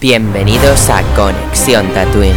Bienvenidos a Conexión Tatooine.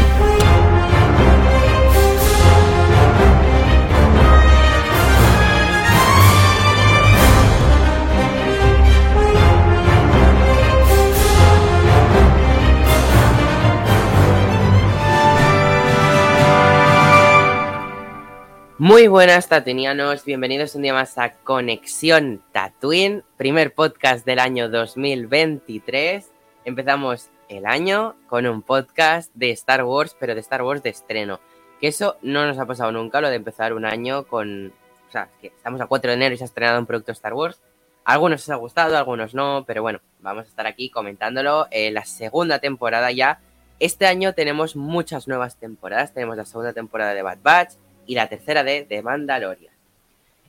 Muy buenas tatunianos, bienvenidos un día más a Conexión Tatooine, primer podcast del año 2023. Empezamos el año con un podcast de Star Wars, pero de Star Wars de estreno. Que eso no nos ha pasado nunca, lo de empezar un año con... O sea, que estamos a 4 de enero y se ha estrenado un producto Star Wars. algunos os ha gustado, algunos no, pero bueno, vamos a estar aquí comentándolo. en la segunda temporada ya. Este año tenemos muchas nuevas temporadas. Tenemos la segunda temporada de Bad Batch y la tercera de The Mandalorian.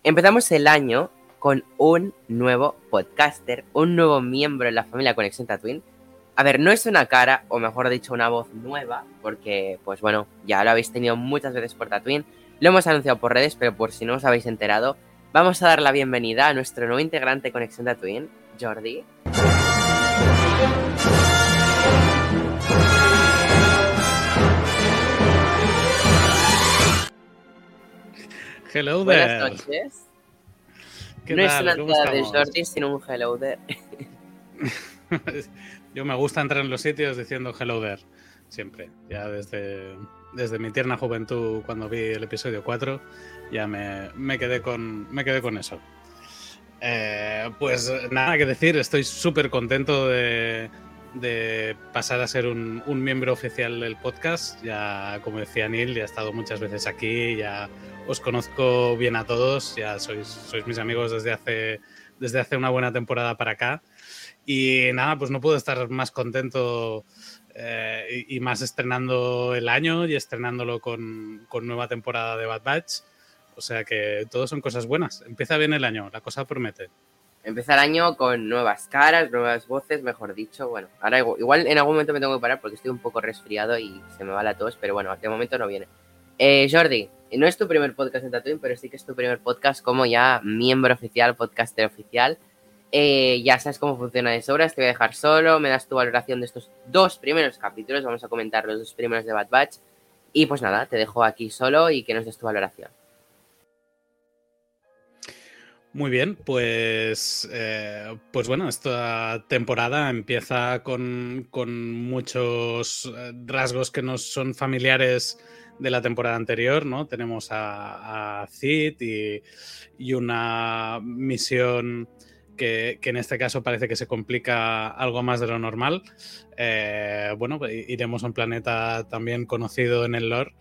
Empezamos el año con un nuevo podcaster, un nuevo miembro en la familia Conexión Tatooine. A ver, no es una cara, o mejor dicho, una voz nueva, porque, pues bueno, ya lo habéis tenido muchas veces por Tatooine. Lo hemos anunciado por redes, pero por si no os habéis enterado, vamos a dar la bienvenida a nuestro nuevo integrante de Conexión Tatooine, Jordi. Hello there. Buenas noches. no es una entrada de Jordi, sino un hello there. Yo me gusta entrar en los sitios diciendo hello there, siempre. Ya desde, desde mi tierna juventud, cuando vi el episodio 4, ya me, me quedé, con, me quedé con eso. Eh, pues nada que decir, estoy súper contento de, de, pasar a ser un, un, miembro oficial del podcast. Ya, como decía Neil, ya he estado muchas veces aquí, ya os conozco bien a todos, ya sois, sois mis amigos desde hace, desde hace una buena temporada para acá. Y nada, pues no puedo estar más contento eh, y, más estrenando el año y estrenándolo con, con, nueva temporada de Bad Batch. O sea que todo son cosas buenas. Empieza bien el año, la cosa promete. Empieza el año con nuevas caras, nuevas voces, mejor dicho. Bueno, ahora igual, igual en algún momento me tengo que parar porque estoy un poco resfriado y se me va la tos, pero bueno, de momento no viene. Eh, Jordi, no es tu primer podcast en Tatooine, pero sí que es tu primer podcast como ya miembro oficial, podcaster oficial. Eh, ya sabes cómo funciona de sobras, te voy a dejar solo, me das tu valoración de estos dos primeros capítulos, vamos a comentar los dos primeros de Bad Batch. Y pues nada, te dejo aquí solo y que nos des tu valoración. Muy bien, pues, eh, pues bueno, esta temporada empieza con, con, muchos eh, rasgos que nos son familiares de la temporada anterior, ¿no? Tenemos a, a y, una misión que, en este caso parece que se complica algo más de lo normal. Eh, bueno, iremos a un planeta también conocido en el lore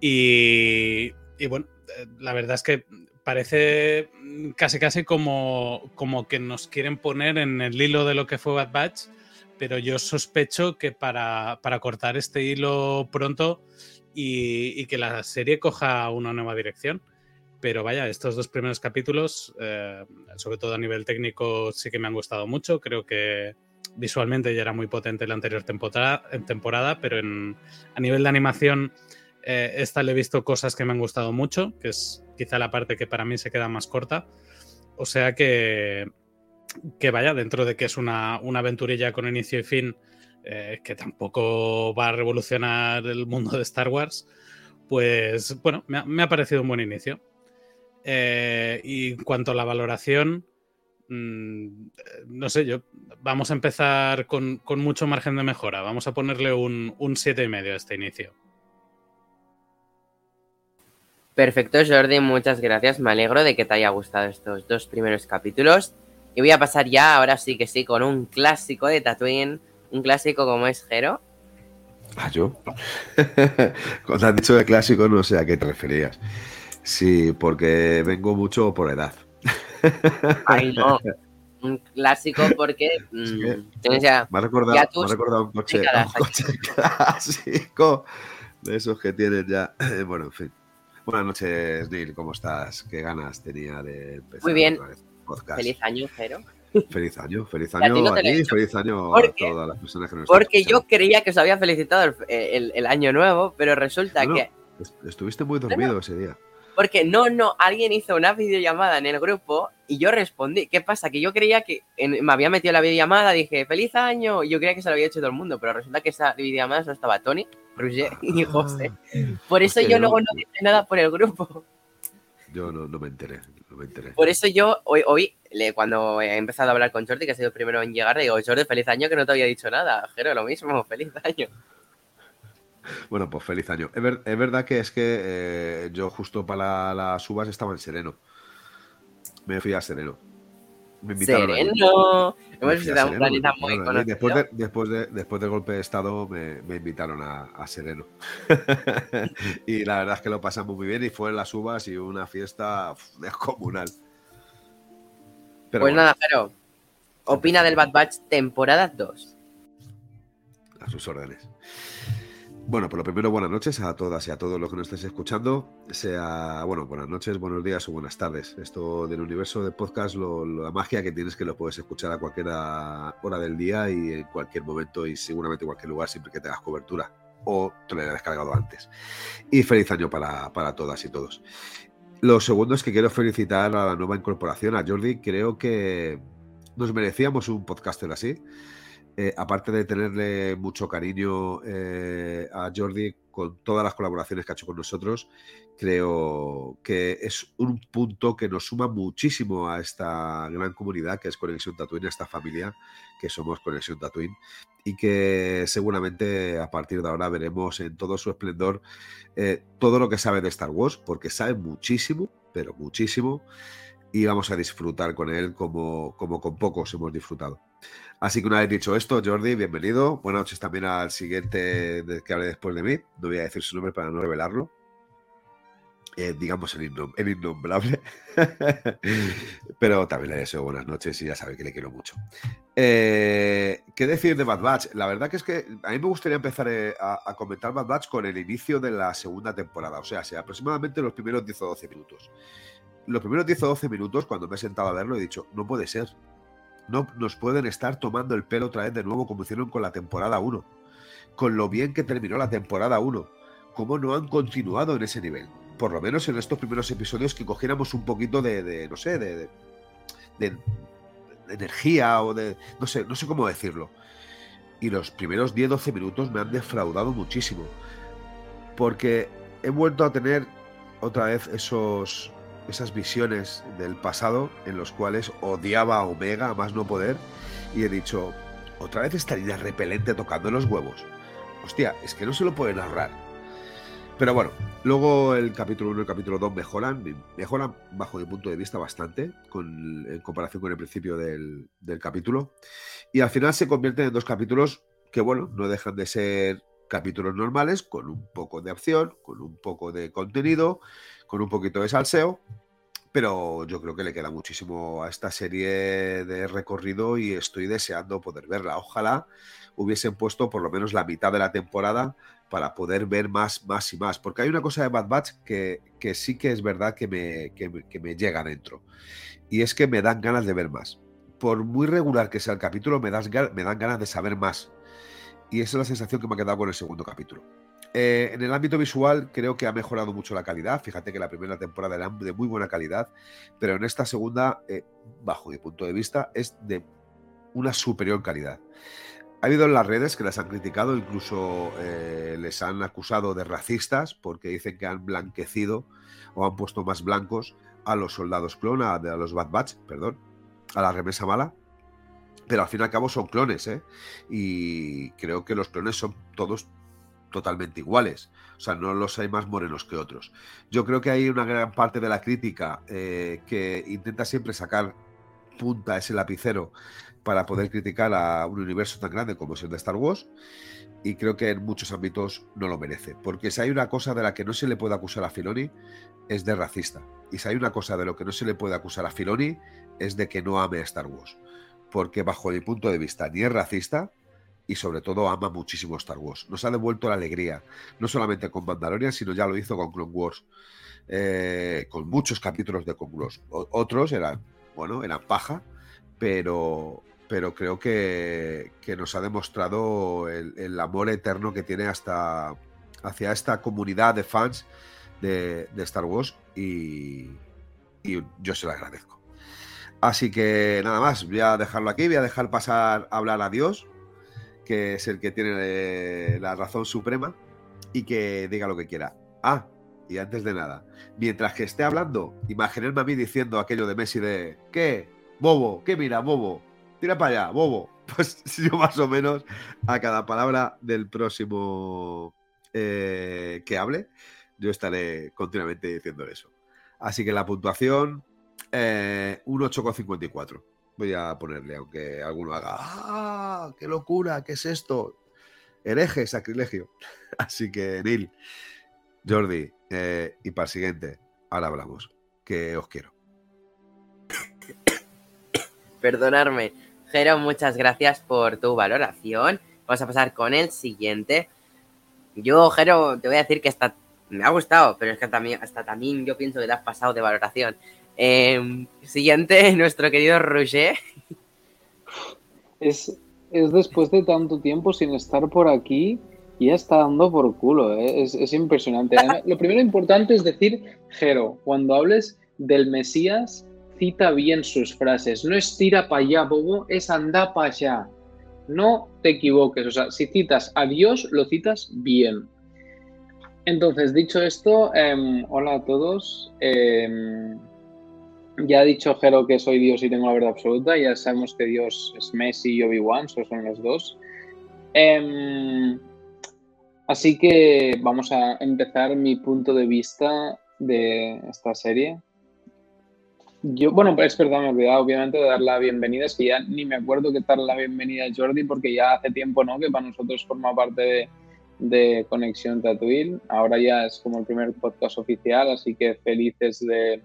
y, bueno, eh, la verdad es que parece casi casi como, como que nos quieren poner en el hilo de lo que fue Bad Batch, pero yo sospecho que para, para cortar este hilo pronto y, que la serie coja una nueva dirección. Pero vaya, estos dos primeros capítulos, eh, sobre todo a nivel técnico, sí que me han gustado mucho. Creo que visualmente ya era muy potente la anterior temporada, pero en, a nivel de animación, eh, esta le he visto cosas que me han gustado mucho, que es quizá la parte que para mí se queda más corta. O sea que, que vaya, dentro de que es una, una aventurilla con inicio y fin, eh, que tampoco va a revolucionar el mundo de Star Wars, pues bueno, me ha parecido un buen inicio. Eh, y en cuanto a la valoración, mmm, no sé, yo vamos a empezar con, con, mucho margen de mejora. Vamos a ponerle un, un 7,5 a este inicio. Perfecto, Jordi, muchas gracias. Me alegro de que te haya gustado estos dos primeros capítulos. Y voy a pasar ya, ahora sí que sí, con un clásico de Tatooine, un clásico como es Jero. Ah, yo. Cuando has dicho de clásico, no sé a qué te referías. Sí, porque vengo mucho por edad. Ay, no. Un clásico porque. Sí, ya, me, ha recordado, ya me ha recordado un coche, un coche clásico de esos que tienen ya. Bueno, en fin. Buenas noches, Neil. ¿Cómo estás? ¿Qué ganas tenía de empezar? Muy bien. Podcast? Feliz año, Jero. Feliz año, feliz año a, a ti, feliz año ¿Por a todas las personas que nos Porque yo creía que os había felicitado el, el, el, año nuevo, pero resulta no, que. Estuviste muy dormido ese día. Porque no, no, alguien hizo una videollamada en el grupo y yo respondí. ¿Qué pasa? Que yo creía que me había metido la videollamada, dije, feliz año. Y yo creía que se lo había hecho todo el mundo, pero resulta que esa videollamada no estaba Tony, Roger y José. Por eso yo luego no dije nada por el grupo. Yo no, me enteré, no me enteré. Por eso yo hoy, hoy cuando he empezado a hablar con Jordi, que ha sido el primero en llegar, le digo, Jordi, feliz año que no te había dicho nada. Jero, lo mismo, feliz año. Bueno, pues feliz año. Es, verdad que es que eh, yo justo para las uvas estaba en Sereno. Me fui a Sereno. Me invitaron Sereno. Hemos visitado un planeta muy después, después, de, después del golpe de Estado me, invitaron a, Sereno. y la verdad es que lo pasamos muy bien y fue en las uvas y una fiesta descomunal. pues nada, pero opina del Bad Batch temporada 2. A sus órdenes. Bueno, por lo primero, buenas noches a todas y a todos los que nos estéis escuchando. Sea, bueno, buenas noches, buenos días o buenas tardes. Esto del universo de podcast, la magia que tienes que lo puedes escuchar a cualquier hora del día y en cualquier momento y seguramente en cualquier lugar siempre que tengas cobertura o te lo hayas descargado antes. Y feliz año para, para todas y todos. Lo segundo es que quiero felicitar a la nueva incorporación, a Jordi. Creo que nos merecíamos un podcaster así. Eh, aparte de tenerle mucho cariño eh, a Jordi con todas las colaboraciones que ha hecho con nosotros, creo que es un punto que nos suma muchísimo a esta gran comunidad que es Conexión Tatooine, a esta familia que somos Conexión Tatooine, y que seguramente a partir de ahora veremos en todo su esplendor eh, todo lo que sabe de Star Wars, porque sabe muchísimo, pero muchísimo, y vamos a disfrutar con él como, como con pocos hemos disfrutado. Así que una vez dicho esto, Jordi, bienvenido. Buenas noches también al siguiente que hable después de mí. No voy a decir su nombre para no revelarlo. Eh, digamos el, innombrable. Pero también le deseo buenas noches y ya sabe que le quiero mucho. Eh, ¿Qué decir de Bad Batch? La verdad que es que a mí me gustaría empezar eh, a, comentar Bad Batch con el inicio de la segunda temporada. O sea, sea aproximadamente los primeros 10 o 12 minutos. Los primeros 10 o 12 minutos, cuando me he sentado a verlo, he dicho, no puede ser no nos pueden estar tomando el pelo otra vez de nuevo como hicieron con la temporada 1. Con lo bien que terminó la temporada 1. Cómo no han continuado en ese nivel. Por lo menos en estos primeros episodios que cogiéramos un poquito de, no sé, de, de, energía o de, no sé, no sé cómo decirlo. Y los primeros 10-12 minutos me han defraudado muchísimo. Porque he vuelto a tener otra vez esos, esas visiones del pasado en los cuales odiaba a Omega a más no poder y he dicho, otra vez estaría repelente tocando los huevos. Hostia, es que no se lo pueden ahorrar. Pero bueno, luego el capítulo 1 y el capítulo 2 mejoran, mejoran bajo mi punto de vista bastante con, en comparación con el principio del, del capítulo. Y al final se convierten en dos capítulos que, bueno, no dejan de ser capítulos normales, con un poco de acción, con un poco de contenido, con un poquito de salseo, pero yo creo que le queda muchísimo a esta serie de recorrido y estoy deseando poder verla. Ojalá hubiesen puesto por lo menos la mitad de la temporada para poder ver más, más y más, porque hay una cosa de Bad Batch que, que sí que es verdad que me, que me llega dentro, y es que me dan ganas de ver más. Por muy regular que sea el capítulo, me, me dan ganas de saber más. Y esa es la sensación que me ha quedado con el segundo capítulo. Eh, en el ámbito visual creo que ha mejorado mucho la calidad. Fíjate que la primera temporada era de muy buena calidad, pero en esta segunda, eh, bajo mi punto de vista, es de una superior calidad. Ha habido en las redes que las han criticado, incluso eh, les han acusado de racistas porque dicen que han blanquecido o han puesto más blancos a los soldados clon, a, a los Bad Batch, perdón, a la remesa mala pero al fin y al cabo son clones, ¿eh? Y creo que los clones son todos totalmente iguales. O sea, no los hay más morenos que otros. Yo creo que hay una gran parte de la crítica eh, que intenta siempre sacar punta ese lapicero para poder criticar a un universo tan grande como es el de Star Wars. Y creo que en muchos ámbitos no lo merece. Porque si hay una cosa de la que no se le puede acusar a Filoni, es de racista. Y si hay una cosa de lo que no se le puede acusar a Filoni, es de que no ame a Star Wars. Porque bajo mi punto de vista, ni es racista, y sobre todo ama muchísimo Star Wars. Nos ha devuelto la alegría, no solamente con Mandalorian, sino ya lo hizo con Clone Wars, eh, con muchos capítulos de Clone Wars. otros eran, bueno, eran paja, pero, pero creo que, nos ha demostrado el, amor eterno que tiene hasta hacia esta comunidad de fans de, Star Wars y, yo se lo agradezco. Así que nada más, voy a dejarlo aquí, voy a dejar pasar a hablar a Dios, que es el que tiene eh, la razón suprema, y que diga lo que quiera. Ah, y antes de nada, mientras que esté hablando, imaginadme a mí diciendo aquello de Messi de ¿qué? Bobo, ¿qué mira, bobo? Tira para allá, bobo. Pues yo más o menos a cada palabra del próximo eh, que hable, yo estaré continuamente diciendo eso. Así que la puntuación, eh, un 8,54. Voy a ponerle, aunque alguno haga, ¡ah! ¡Qué locura! ¿Qué es esto? Hereje, sacrilegio. Así que, Neil, Jordi, eh, y para el siguiente, ahora hablamos. Que os quiero. Perdonarme. Jero, muchas gracias por tu valoración. Vamos a pasar con el siguiente. Yo, Jero, te voy a decir que está me ha gustado, pero es que también, hasta también yo pienso que te has pasado de valoración. Em, siguiente, nuestro querido Roger. Es, es después de tanto tiempo sin estar por aquí y ya está dando por culo, ¿eh? es, impresionante. lo primero importante es decir, Jero, cuando hables del Mesías, cita bien sus frases. No es tira para allá, bobo, es anda para allá. No te equivoques, o sea, si citas a Dios, lo citas bien. Entonces, dicho esto, em, hola a todos. Em, ya ha dicho Jero que soy Dios y tengo la verdad absoluta. Ya sabemos que Dios es Messi y Obi-Wan, son los dos. Em, así que vamos a empezar mi punto de vista de esta serie. Yo, bueno, es verdad, me he olvidado obviamente de dar la bienvenida. Es que ya ni me acuerdo qué tal la bienvenida a Jordi, porque ya hace tiempo, ¿no? Que para nosotros forma parte de de Conexión Tatooine. Ahora ya es como el primer podcast oficial, así que felices de,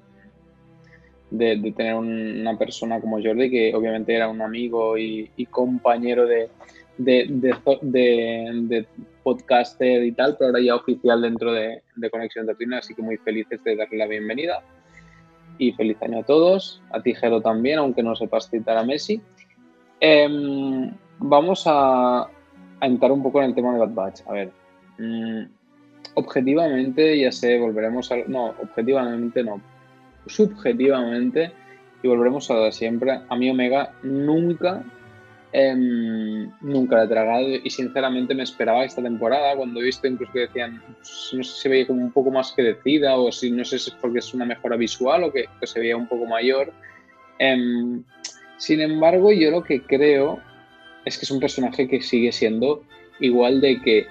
de, tener una persona como Jordi, que obviamente era un amigo y, compañero de, de, podcaster y tal, pero ahora ya oficial dentro de, Conexión Tatooine, así que muy felices de darle la bienvenida. Y feliz año a todos, a Tijero también, aunque no sepas citar a Messi. Em, vamos a, a entrar un poco en el tema de Bad Batch. A ver, mm, objetivamente, ya sé, volveremos a... No, objetivamente no. Subjetivamente, y volveremos a siempre, a mí Omega nunca, em, nunca la he tragado y sinceramente me esperaba esta temporada, cuando he visto incluso que decían, pues, no sé si se veía como un poco más crecida o si no sé si es porque es una mejora visual o que, se veía un poco mayor. Em, sin embargo, yo lo que creo es que es un personaje que sigue siendo igual de que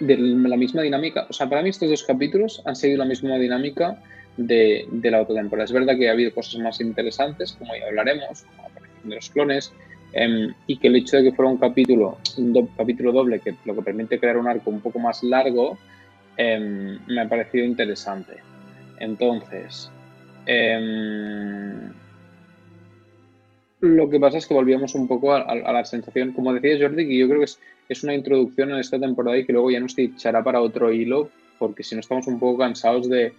de la misma dinámica. O sea, para mí estos dos capítulos han seguido la misma dinámica de, la otra temporada. Es verdad que ha habido cosas más interesantes, como ya hablaremos, como la aparición de los clones, em, y que el hecho de que fuera un capítulo, un capítulo doble, que lo que permite crear un arco un poco más largo, em, me ha parecido interesante. Entonces, em, lo que pasa es que volvíamos un poco a, la sensación, como decía Jordi, que yo creo que es, una introducción en esta temporada y que luego ya nos echará para otro hilo, porque si no estamos un poco cansados de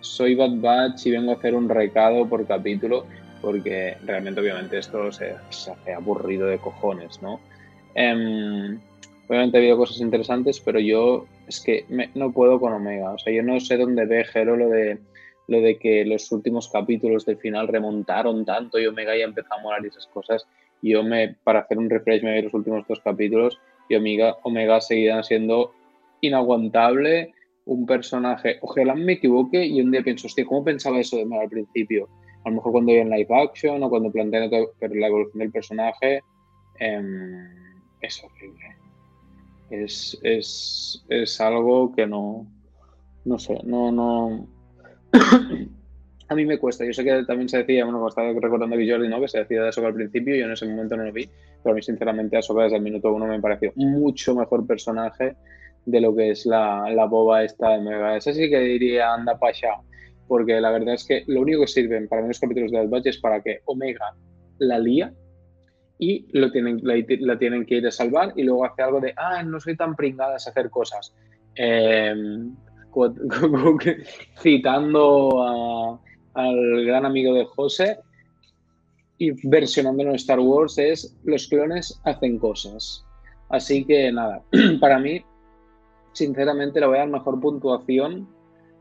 soy Bad Batch y vengo a hacer un recado por capítulo, porque realmente obviamente esto se, hace aburrido de cojones, ¿no? Em, obviamente ha habido cosas interesantes, pero yo es que no puedo con Omega, o sea, yo no sé dónde ve Jero lo de lo de que los últimos capítulos del final remontaron tanto y Omega ya empezó a molar y esas cosas. Yo me, para hacer un refresh me vi los últimos dos capítulos y Omega, Omega seguirán siendo inaguantable, un personaje, ojalá me equivoque y un día pienso, hostia, ¿cómo pensaba eso de Omega al principio? A lo mejor cuando vi en live action o cuando planteé la evolución del personaje, em, es horrible. Es, es, es algo que no, no sé, no, no, a mí me cuesta. Yo sé que también se decía, bueno, estaba recordando a Jordi, ¿no? Que se decía de eso al principio, yo en ese momento no lo vi, pero a mí sinceramente a desde el minuto uno me pareció mucho mejor personaje de lo que es la, la boba esta de Mega. Esa sí que diría anda pasha, porque la verdad es que lo único que sirven para los capítulos de Bad es para que Omega la lía y lo tienen, la, tienen que ir a salvar y luego hace algo de, ah, no soy tan pringada a hacer cosas. Eh, citando al gran amigo de José y versionándolo en Star Wars es los clones hacen cosas. Así que nada, para mí, sinceramente le voy a dar mejor puntuación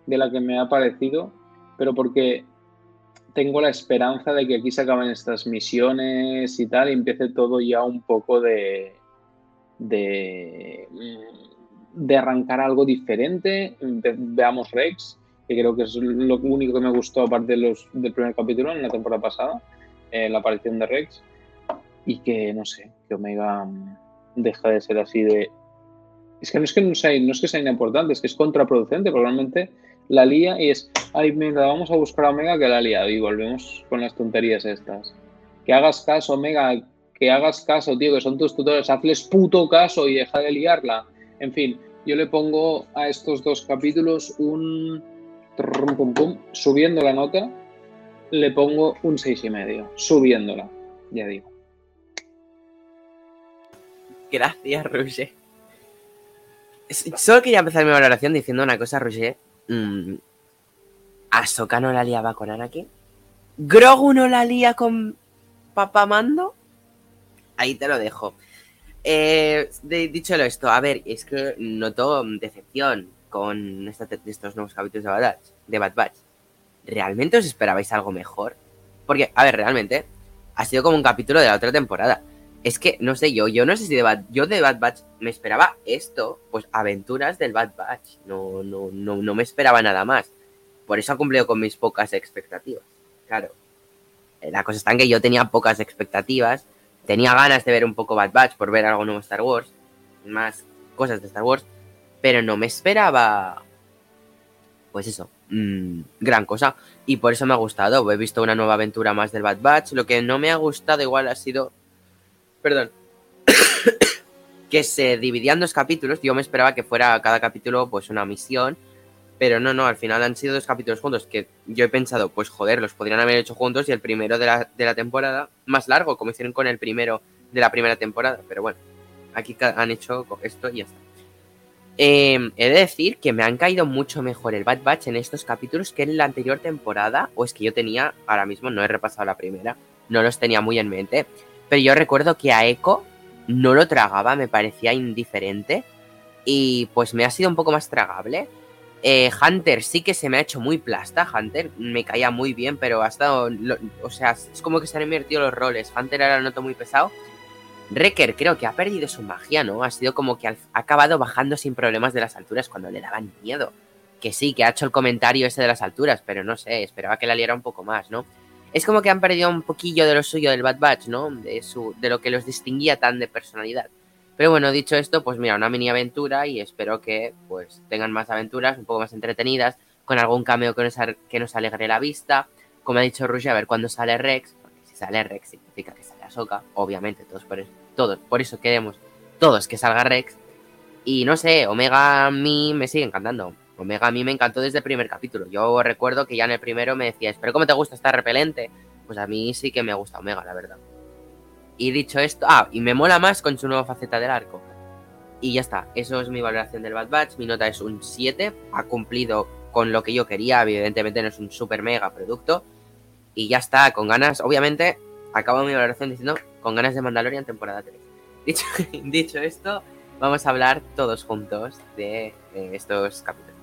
de la que me ha parecido, pero porque tengo la esperanza de que aquí se acaben estas misiones y tal y empiece todo ya un poco de, de, de arrancar algo diferente. veamos Rex, que creo que es lo único que me gustó aparte de los, del primer capítulo en la temporada pasada, eh, la aparición de Rex, y que no sé, que Omega deja de ser así de... Es que no es que no sea, no es que sea es que es contraproducente, probablemente la lía y es, ay, mira, vamos a buscar a Omega que la lía y volvemos con las tonterías estas. Que hagas caso, Omega, que hagas caso, tío, que son tus tutores, hazles puto caso y deja de liarla. En fin, yo le pongo a estos dos capítulos un... subiendo la nota, le pongo un seis y medio, subiéndola, ya digo. Gracias, Roger. Solo quería empezar mi valoración diciendo una cosa, Roger. Mm, Ahsoka no la liaba con Anakin. Grogu no la lía con Papá Mando. Ahí te lo dejo. Eh, dicho esto, a ver, es que noto decepción con estos nuevos capítulos de de Bad Batch. ¿Realmente os esperabais algo mejor? Porque, a ver, realmente ha sido como un capítulo de la otra temporada. Es que, no sé, yo, yo no sé si de Bad, yo de Bad Batch me esperaba esto, pues aventuras del Bad Batch. No, no, no, no me esperaba nada más. Por eso ha cumplido con mis pocas expectativas. Claro. Eh, la cosa está en que yo tenía pocas expectativas. Tenía ganas de ver un poco Bad Batch por ver algo nuevo Star Wars. Más cosas de Star Wars. Pero no me esperaba. Pues eso. Mmm, gran cosa. Y por eso me ha gustado. He visto una nueva aventura más del Bad Batch. Lo que no me ha gustado igual ha sido perdón, que se dividían dos capítulos. Yo me esperaba que fuera cada capítulo pues una misión, pero no, no, al final han sido dos capítulos juntos que yo he pensado, pues joder, los podrían haber hecho juntos y el primero de la, de la temporada más largo, como hicieron con el primero de la primera temporada, pero bueno, aquí han hecho esto y ya está. Em, he de decir que me han caído mucho mejor el Bad Batch en estos capítulos que en la anterior temporada, o es que yo tenía, ahora mismo no he repasado la primera, no los tenía muy en mente, pero yo recuerdo que a Echo no lo tragaba, me parecía indiferente. Y pues me ha sido un poco más tragable. Eh, Hunter sí que se me ha hecho muy plasta. Hunter me caía muy bien, pero ha estado. o sea, es como que se han invertido los roles. Hunter ahora lo noto muy pesado. Wrecker creo que ha perdido su magia, ¿no? Ha sido como que ha acabado bajando sin problemas de las alturas cuando le daban miedo. Que sí, que ha hecho el comentario ese de las alturas, pero no sé, esperaba que la liara un poco más, ¿no? Es como que han perdido un poquillo de lo suyo del Bad Batch, ¿no? De, su, de lo que los distinguía tan de personalidad. Pero bueno, dicho esto, pues mira, una mini aventura y espero que pues tengan más aventuras, un poco más entretenidas, con algún cameo que nos, que nos alegre la vista. Como ha dicho Rusia, a ver cuándo sale Rex, porque si sale Rex significa que sale Ahsoka, obviamente, todos por eso, todos, por eso queremos todos que salga Rex. Y no sé, Omega a mí me sigue encantando. Omega a mí me encantó desde el primer capítulo. Yo recuerdo que ya en el primero me decías, pero ¿cómo te gusta estar repelente? Pues a mí sí que me gusta Omega, la verdad. Y dicho esto, ah, y me mola más con su nueva faceta del arco. Y ya está, eso es mi valoración del Bad Batch. Mi nota es un 7, ha cumplido con lo que yo quería, evidentemente no es un super mega producto. Y ya está, con ganas, obviamente, acabo mi valoración diciendo con ganas de Mandalorian temporada 3. Dicho, dicho esto, vamos a hablar todos juntos de estos capítulos.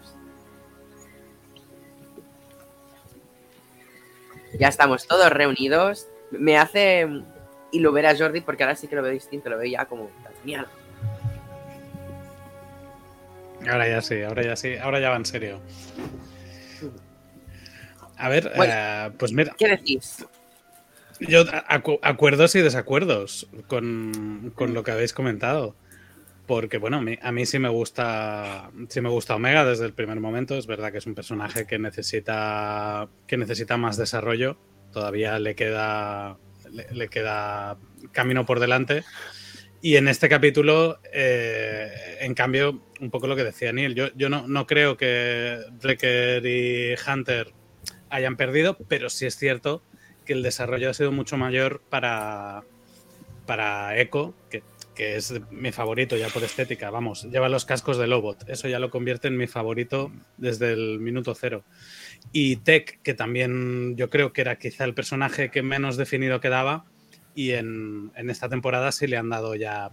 Ya estamos todos reunidos. Me hace y lo ver a Jordi porque ahora sí que lo veo distinto, lo veo ya como genial. Ahora ya sí, ahora ya sí, ahora ya va en serio. A ver, eh, pues mira. ¿Qué decís? Yo acuerdos y desacuerdos con, con, lo que habéis comentado. Porque, bueno, a mí, sí me gusta. Sí me gusta Omega desde el primer momento. Es verdad que es un personaje que necesita. que necesita más desarrollo. Todavía le queda. le, queda camino por delante. Y en este capítulo, eh, en cambio, un poco lo que decía Neil, yo, yo no, no creo que Wrecker y Hunter hayan perdido, pero sí es cierto que el desarrollo ha sido mucho mayor para, para Echo, que que es mi favorito ya por estética, vamos, lleva los cascos de Lobot, eso ya lo convierte en mi favorito desde el minuto cero. Y Tech, que también yo creo que era quizá el personaje que menos definido quedaba, y en, esta temporada sí le han dado ya,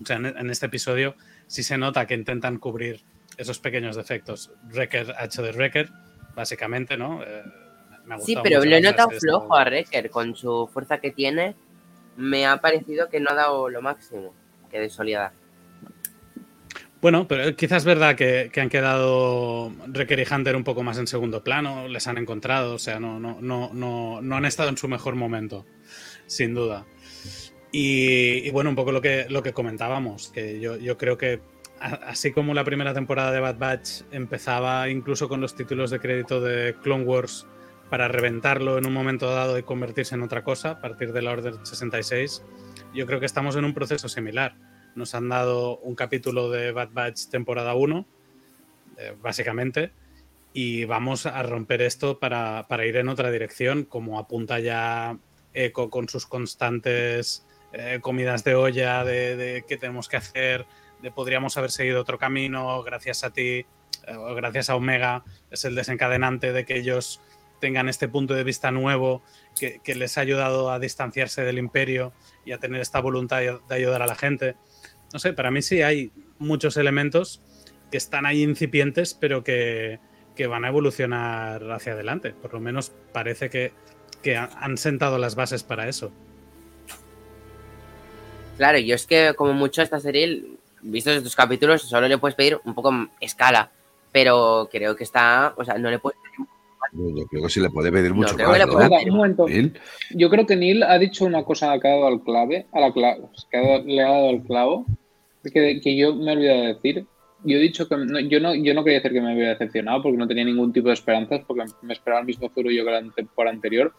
o sea, en, este episodio sí se nota que intentan cubrir esos pequeños defectos. Wrecker ha hecho de Wrecker, básicamente, ¿no? Eh, sí, pero lo he notado flojo a Wrecker con su fuerza que tiene. Me ha parecido que no ha dado lo máximo que de solidar. Bueno, pero quizás es verdad que, han quedado Wrecker y Hunter un poco más en segundo plano, les han encontrado, o sea, no, no, no, no, no han estado en su mejor momento, sin duda. Y, bueno, un poco lo que, lo que comentábamos, que yo, yo creo que así como la primera temporada de Bad Batch empezaba incluso con los títulos de crédito de Clone Wars para reventarlo en un momento dado y convertirse en otra cosa a partir de la Order 66, yo creo que estamos en un proceso similar. Nos han dado un capítulo de Bad Batch temporada 1, eh, básicamente, y vamos a romper esto para, ir en otra dirección, como apunta ya Echo con sus constantes eh, comidas de olla de, de qué tenemos que hacer, podríamos haber seguido otro camino, gracias a ti, eh, gracias a Omega, es el desencadenante de que ellos tengan este punto de vista nuevo que, les ha ayudado a distanciarse del imperio y a tener esta voluntad de ayudar a la gente. No sé, para mí sí hay muchos elementos que están ahí incipientes, pero que, van a evolucionar hacia adelante. Por lo menos parece que, que han sentado las bases para eso. Claro, yo es que como mucho esta serie vistos estos capítulos, solo le puedes pedir un poco escala, pero creo que está, o sea, no le puedes pedir yo creo que sí le puede pedir mucho más. Un momento. Yo creo que Neil ha dicho una cosa que ha dado al clave, a la clave, que le ha dado al clavo, que, que yo me he olvidado de decir. Yo he dicho que yo, no, yo no quería decir que me había decepcionado porque no tenía ningún tipo de esperanzas, porque me esperaba el mismo futuro yo que la temporada anterior.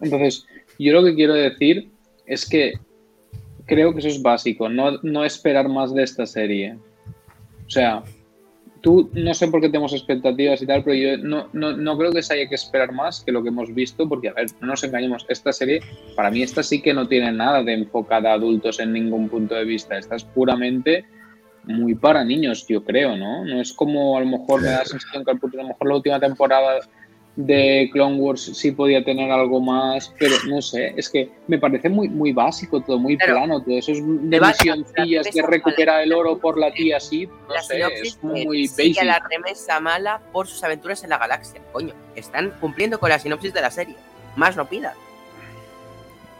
Entonces, yo lo que quiero decir es que creo que eso es básico, no, esperar más de esta serie. O sea, tú no sé por qué tenemos expectativas y tal, pero yo no, no, creo que se haya que esperar más que lo que hemos visto, porque, a ver, no nos engañemos, esta serie, para mí esta sí que no tiene nada de enfocada a adultos en ningún punto de vista, esta es puramente muy para niños, yo creo, ¿no? No es como a lo mejor me da la sensación que a lo mejor la última temporada de Clone Wars sí podía tener algo más, pero no sé, es que me parece muy, muy básico todo, muy plano, todo eso es de misioncillas que recupera el oro por la tía sí, no sé, es muy basic. la remesa mala por sus aventuras en la galaxia, coño, están cumpliendo con la sinopsis de la serie, más no pida.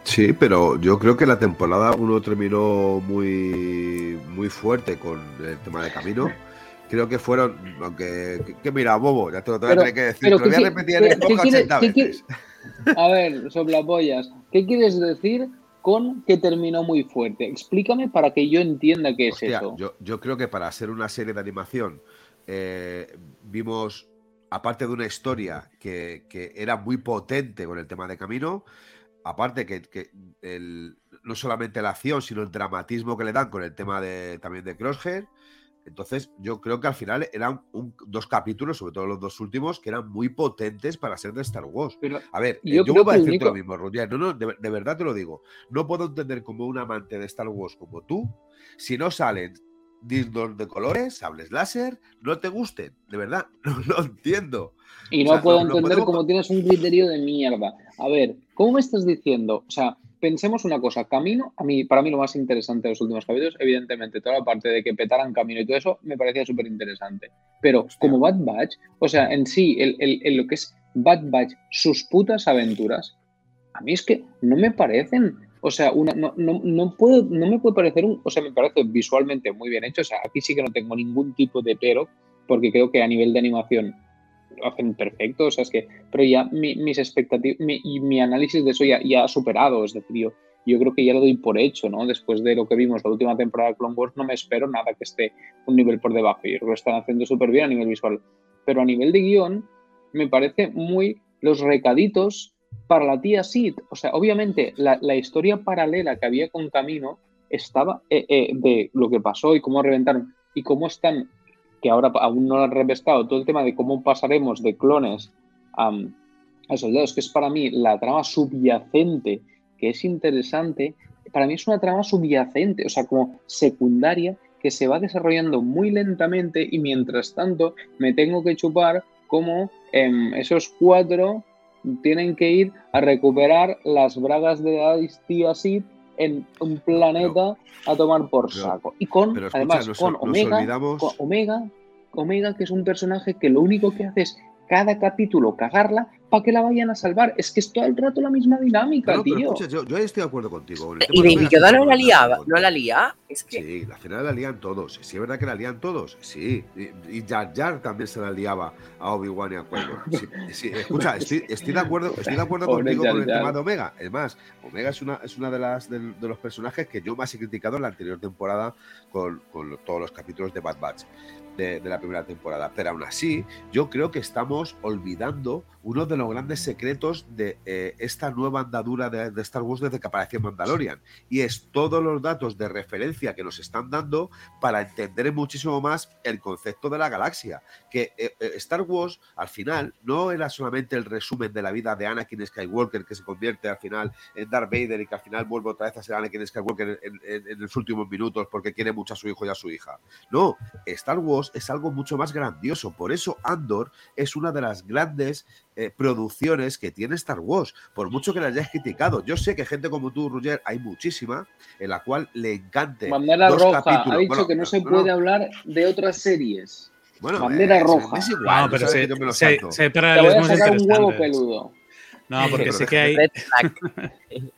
Sí, pero yo creo que la temporada uno terminó muy, muy fuerte con el tema de camino creo que fueron, aunque, que, mira, bobo, ya te lo tengo que decir, pero, lo voy a repetir en el 80 veces. A ver, pollas, ¿qué quieres decir con que terminó muy fuerte? Explícame para que yo entienda qué es eso. Yo, yo, creo que para ser una serie de animación eh, vimos, aparte de una historia que, que, era muy potente con el tema de camino, aparte que, que el, no solamente la acción, sino el dramatismo que le dan con el tema de, también de Crosshair, entonces, yo creo que al final eran dos capítulos, sobre todo los dos últimos, que eran muy potentes para ser de Star Wars. a ver, yo, yo voy a decirte lo mismo, Roger. No, no, de, verdad te lo digo. No puedo entender como un amante de Star Wars como tú, si no salen dignos de colores, sables láser, no te gusten. De verdad, no lo entiendo. Y no puedo entender cómo tienes un criterio de mierda. A ver, ¿cómo me estás diciendo? O sea, pensemos una cosa, Camino, a mí, para mí lo más interesante de los últimos capítulos, evidentemente, toda la parte de que petaran Camino y todo eso me parecía súper interesante. Pero como Bad Batch, o sea, en sí, el, lo que es Bad Batch, sus putas aventuras, a mí es que no me parecen, o sea, una, no, no, no, puedo, no me puede parecer un, o sea, me parece visualmente muy bien hecho, o sea, aquí sí que no tengo ningún tipo de pero, porque creo que a nivel de animación lo hacen perfecto, o sea, es que, pero ya mis expectativas y mi análisis de eso ya, ya, ha superado, es decir, yo, yo, creo que ya lo doy por hecho, ¿no? Después de lo que vimos la última temporada de Clone Wars, no me espero nada que esté un nivel por debajo, yo creo que lo están haciendo súper bien a nivel visual, pero a nivel de guion, me parece muy los recaditos para la tía Sid, o sea, obviamente la, la historia paralela que había con Camino estaba eh, eh, de lo que pasó y cómo reventaron y cómo están que ahora aún no lo han repescado, todo el tema de cómo pasaremos de clones a, soldados, que es para mí la trama subyacente, que es interesante, para mí es una trama subyacente, o sea, como secundaria, que se va desarrollando muy lentamente y mientras tanto me tengo que chupar como em, esos cuatro tienen que ir a recuperar las bragas de la Sid en un planeta a tomar por saco. Y con, además, con Omega, Omega, Omega, que es un personaje que lo único que hace es cada capítulo cagarla para que la vayan a salvar. Es que es todo el rato la misma dinámica, tío. yo, ahí estoy de acuerdo contigo. ¿Y Baby Yoda no la liaba? ¿No la lía? Es que... Sí, la final la lían todos. Sí, es verdad que la lían todos. Sí. Y, Jar Jar también se la liaba a Obi-Wan y a qui sí, escucha, estoy, de acuerdo, estoy de acuerdo contigo con el tema de Omega. Es más, Omega es una, es una de las de, los personajes que yo más he criticado en la anterior temporada con, con todos los capítulos de Bad Batch de, la primera temporada. Pero aún así, yo creo que estamos olvidando uno de los grandes secretos de eh, esta nueva andadura de, Star Wars desde que apareció Mandalorian. Y es todos los datos de referencia que nos están dando para entender muchísimo más el concepto de la galaxia. Que eh, eh, Star Wars, al final, no era solamente el resumen de la vida de Anakin Skywalker, que se convierte al final en Darth Vader y que al final vuelve otra vez a ser Anakin Skywalker en, en los últimos minutos porque quiere mucho a su hijo y a su hija. No, Star Wars es algo mucho más grandioso. Por eso Andor es una de las grandes eh, producciones que tiene Star Wars, por mucho que la hayáis criticado. Yo sé que gente como tú, Roger, hay muchísima en la cual le encante. Bandera Roja ha dicho que no se puede hablar de otras series. Bueno, Bandera Roja. Es igual, no, pero se, me se, se, Te voy a sacar un huevo peludo. No, porque sí que hay.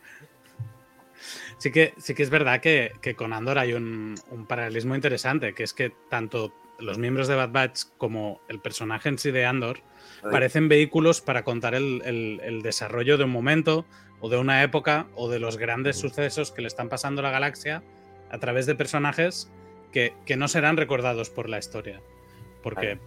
sí que, sí que es verdad que, que con Andor hay un, un, paralelismo interesante, que es que tanto los miembros de Bad Batch como el personaje en sí de Andor parecen vehículos para contar el, desarrollo de un momento o de una época o de los grandes sucesos que le están pasando a la galaxia a través de personajes que, no serán recordados por la historia. Porque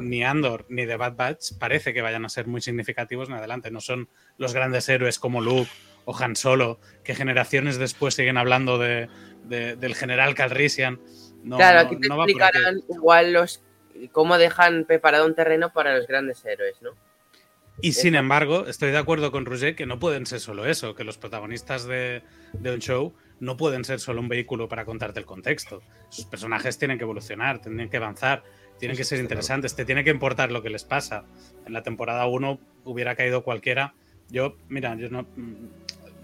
ni Andor ni The Bad Batch parece que vayan a ser muy significativos en adelante. No son los grandes héroes como Luke o Han Solo, que generaciones después siguen hablando de, del general Calrissian claro, aquí te explicarán igual los cómo dejan preparado un terreno para los grandes héroes, ¿no? Y sin embargo, estoy de acuerdo con Roger que no pueden ser solo eso, que los protagonistas de, un show no pueden ser solo un vehículo para contarte el contexto. Sus personajes tienen que evolucionar, tienen que avanzar, tienen que ser interesantes, te tiene que importar lo que les pasa. En la temporada 1 hubiera caído cualquiera. Yo, mira, yo no.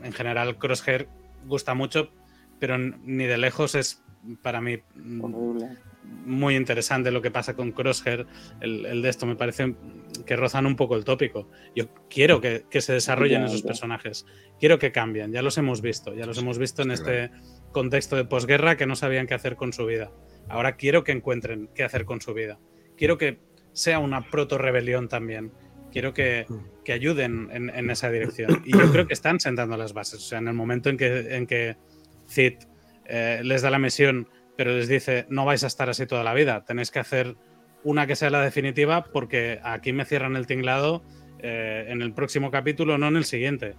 En general, Crosshair gusta mucho, pero ni de lejos es para mí muy interesante lo que pasa con Crosshair, el, de esto me parece que rozan un poco el tópico. Yo quiero que, se desarrollen esos personajes, quiero que cambien, ya los hemos visto, ya los hemos visto en este contexto de posguerra que no sabían qué hacer con su vida. Ahora quiero que encuentren qué hacer con su vida. Quiero que sea una proto-rebelión también. Quiero que, mm. ayuden en, esa dirección. Y yo creo que están sentando las bases. O sea, en el momento en que, en que Cid eh, les da la misión, pero les dice, no vais a estar así toda la vida, tenéis que hacer una que sea la definitiva porque aquí me cierran el tinglado eh, en el próximo capítulo, no en el siguiente.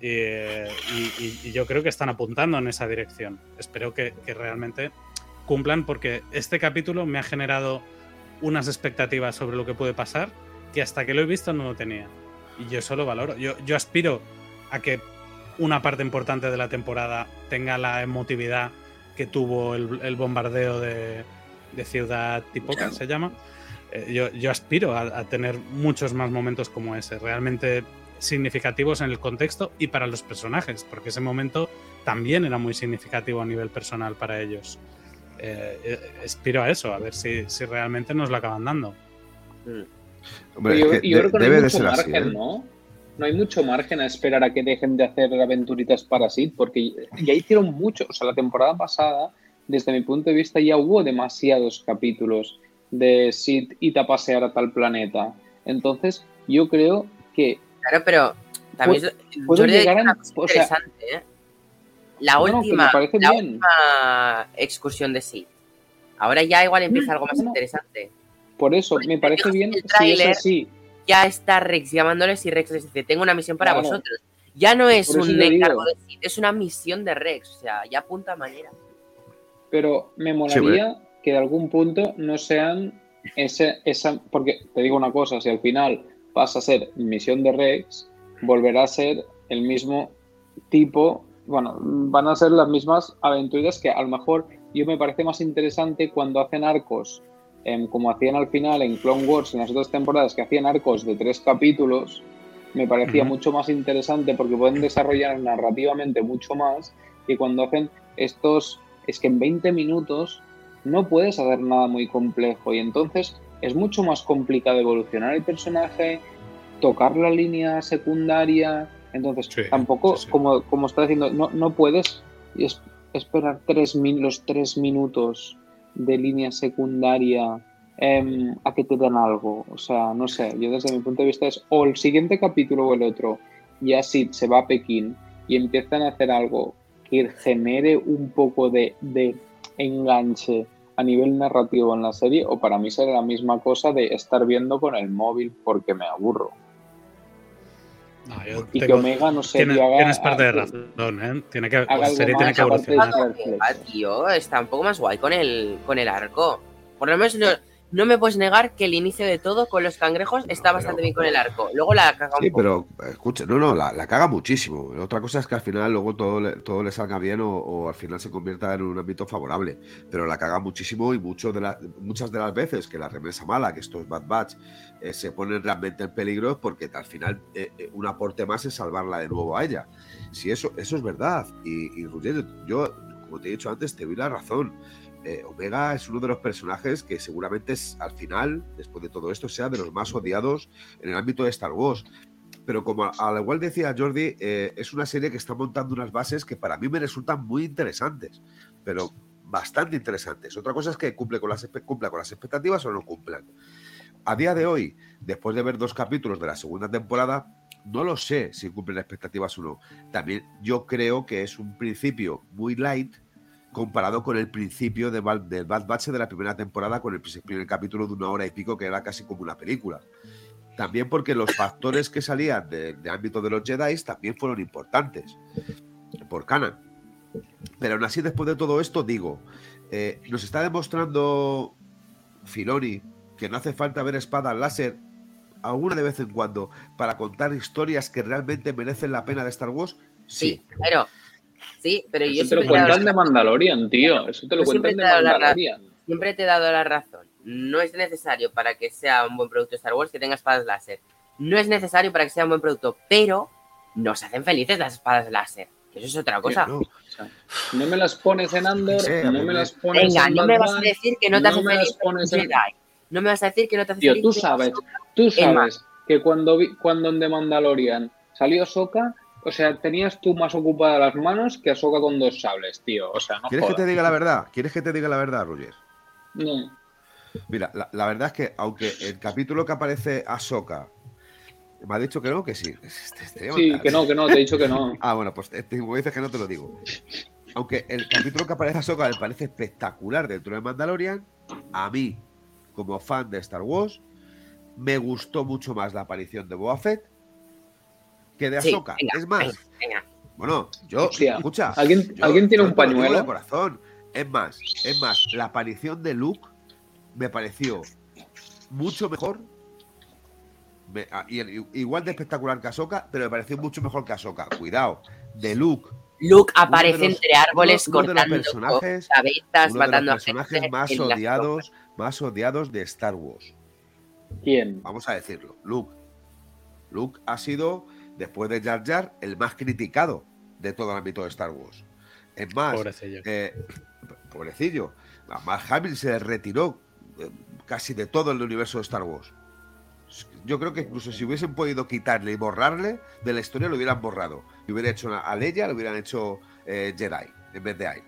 Y, yo creo que están apuntando en esa dirección. Espero que, realmente cumplan porque este capítulo me ha generado unas expectativas sobre lo que puede pasar que hasta que lo he visto no lo tenía. Y yo eso lo valoro. Yo, yo aspiro a que una parte importante de la temporada tenga la emotividad que tuvo el, bombardeo de, Ciudad Tipoca, se llama. Eh, yo, aspiro a, tener muchos más momentos como ese, realmente significativos en el contexto y para los personajes, porque ese momento también era muy significativo a nivel personal para ellos. Eh, eh, aspiro a eso, a ver si, realmente nos lo acaban dando. yo, debe de ser así, ¿no? No hay mucho margen a esperar a que dejen de hacer aventuritas para Sid, porque ya hicieron mucho. O sea, la temporada pasada, desde mi punto de vista, ya hubo demasiados capítulos de Sid y a pasear a tal planeta. Entonces, yo creo que. Claro, pero también llegar a, interesante, ¿eh? La, última, la última excursión de Sid. Ahora ya igual empieza algo más interesante. Por eso, me parece bien si es así ya está Rex llamándoles y Rex les dice, tengo una misión para vosotros. Ya no es un encargo de es una misión de Rex, o sea, ya apunta manera. Pero me molaría que de algún punto no sean ese, esa, porque te digo una cosa, si al final pasa a ser misión de Rex, volverá a ser el mismo tipo, bueno, van a ser las mismas aventuras que a lo mejor yo me parece más interesante cuando hacen arcos como hacían al final en Clone Wars en las otras temporadas, que hacían arcos de tres capítulos, me parecía mucho más interesante porque pueden desarrollar narrativamente mucho más que cuando hacen estos, es que en 20 minutos no puedes hacer nada muy complejo y entonces es mucho más complicado evolucionar el personaje, tocar la línea secundaria, entonces tampoco, Como, como está diciendo, no, no puedes esperar tres los tres minutos de línea secundaria em, a que te den algo. O sea, no sé, yo desde mi punto de vista es o el siguiente capítulo o el otro, y así se va a Pekín y empiezan a hacer algo que genere un poco de, de enganche a nivel narrativo en la serie, o para mí será la misma cosa de estar viendo con el móvil porque me aburro. Y que Omega no se tienes, tienes parte de razón, ¿eh? Tiene que, la serie tiene que evolucionar. Tío, está un poco más guay con el, con el arco. Por lo menos no me puedes negar que el inicio de todo con los cangrejos está bastante bien con el arco. Luego la caga un Sí, pero escucha, no, no, la, caga muchísimo. Otra cosa es que al final luego todo le, todo le salga bien o, al final se convierta en un ámbito favorable. Pero la caga muchísimo y mucho de muchas de las veces que la remesa mala, que esto es Bad Batch, eh, se ponen realmente en peligro porque al final eh, eh, un aporte más es salvarla de nuevo a ella. Si eso, eso es verdad. Y, y yo, como te he dicho antes, te doy la razón. Eh, Omega es uno de los personajes que seguramente es, al final, después de todo esto, sea de los más odiados en el ámbito de Star Wars. Pero como al igual decía Jordi, eh, es una serie que está montando unas bases que para mí me resultan muy interesantes, pero bastante interesantes. Otra cosa es que cumple con las, cumpla con las expectativas o no cumplan. A día de hoy, después de ver dos capítulos de la segunda temporada, no lo sé si cumplen expectativas o no. También yo creo que es un principio muy light, comparado con el principio de, del Bad Batch de la primera temporada, con el primer capítulo de una hora y pico, que era casi como una película. También porque los factores que salían del de ámbito de los Jedi también fueron importantes por Canon. Pero aún así, después de todo esto, digo, eh, nos está demostrando Filoni que no hace falta ver espadas láser alguna de vez en cuando para contar historias que realmente merecen la pena de Star Wars. Sí, pero Sí, pero yo te lo cuentan de Mandalorian, tío. Eso te lo cuentan de Mandalorian. Siempre te he dado la razón. No es necesario para que sea un buen producto Star Wars que tenga espadas láser. No es necesario para que sea un buen producto, pero nos hacen felices las espadas láser. eso es otra cosa. No. me las pones en Andor, no me las pones Venga, no me vas a decir que no te hacen feliz. No me vas a decir que no te hacen Tío, tú sabes, tú sabes que cuando, vi, cuando en The Mandalorian salió Soka, o sea, tenías tú más ocupadas las manos que Ahsoka con dos sables, tío. O sea, no ¿Quieres que te diga la verdad? ¿Quieres que te diga la verdad, Roger? No. Mira, la, verdad es que aunque el capítulo que aparece Ahsoka me ha dicho que no, que sí. Sí, que no, que no, te he dicho que no. ah, bueno, pues como dices que no te lo digo. Aunque el capítulo que aparece Ahsoka me parece espectacular dentro de Mandalorian, a mí, como fan de Star Wars, me gustó mucho más la aparición de Boba Fett que de Ahsoka. es más, bueno, yo, escucha, ¿alguien, ¿alguien tiene un pañuelo? corazón. Es más, es más, la aparición de Luke me pareció mucho mejor. Ah, igual de espectacular que Ahsoka, pero me pareció mucho mejor que Ahsoka. Cuidado, de Luke. Luke aparece entre árboles cortando de los personajes, matando los personajes más odiados, más odiados de Star Wars. ¿Quién? Vamos a decirlo, Luke. Luke ha sido después de Jar Jar, el más criticado de todo el ámbito de Star Wars. Es más, pobrecillo. Eh, pobrecillo. Mark Hamill se retiró eh, casi de todo el universo de Star Wars. Yo creo que incluso si hubiesen podido quitarle y borrarle de la historia, lo hubieran borrado. Y hubiera hecho a Leia, lo hubieran hecho eh, Jedi en vez de Ai.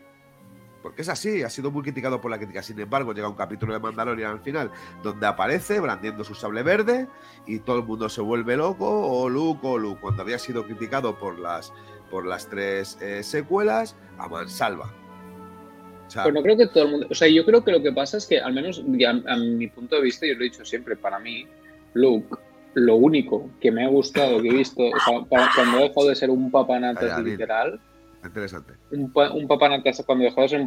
Porque es así, ha sido muy criticado por la crítica. Sin embargo, llega un capítulo de Mandalorian al final donde aparece brandiendo su sable verde y todo el mundo se vuelve loco, o Luke, o Luke, cuando había sido criticado por las, por las tres eh, secuelas, a mansalva. Pero no creo que todo el mundo. O sea, yo creo que lo que pasa es que, al menos a, mi punto de vista, yo lo he dicho siempre, para mí, Luke, lo único que me ha gustado, que he visto, o sea, cuando he dejado de ser un papanatas literal Interesante. Un, un cuando dejó de ser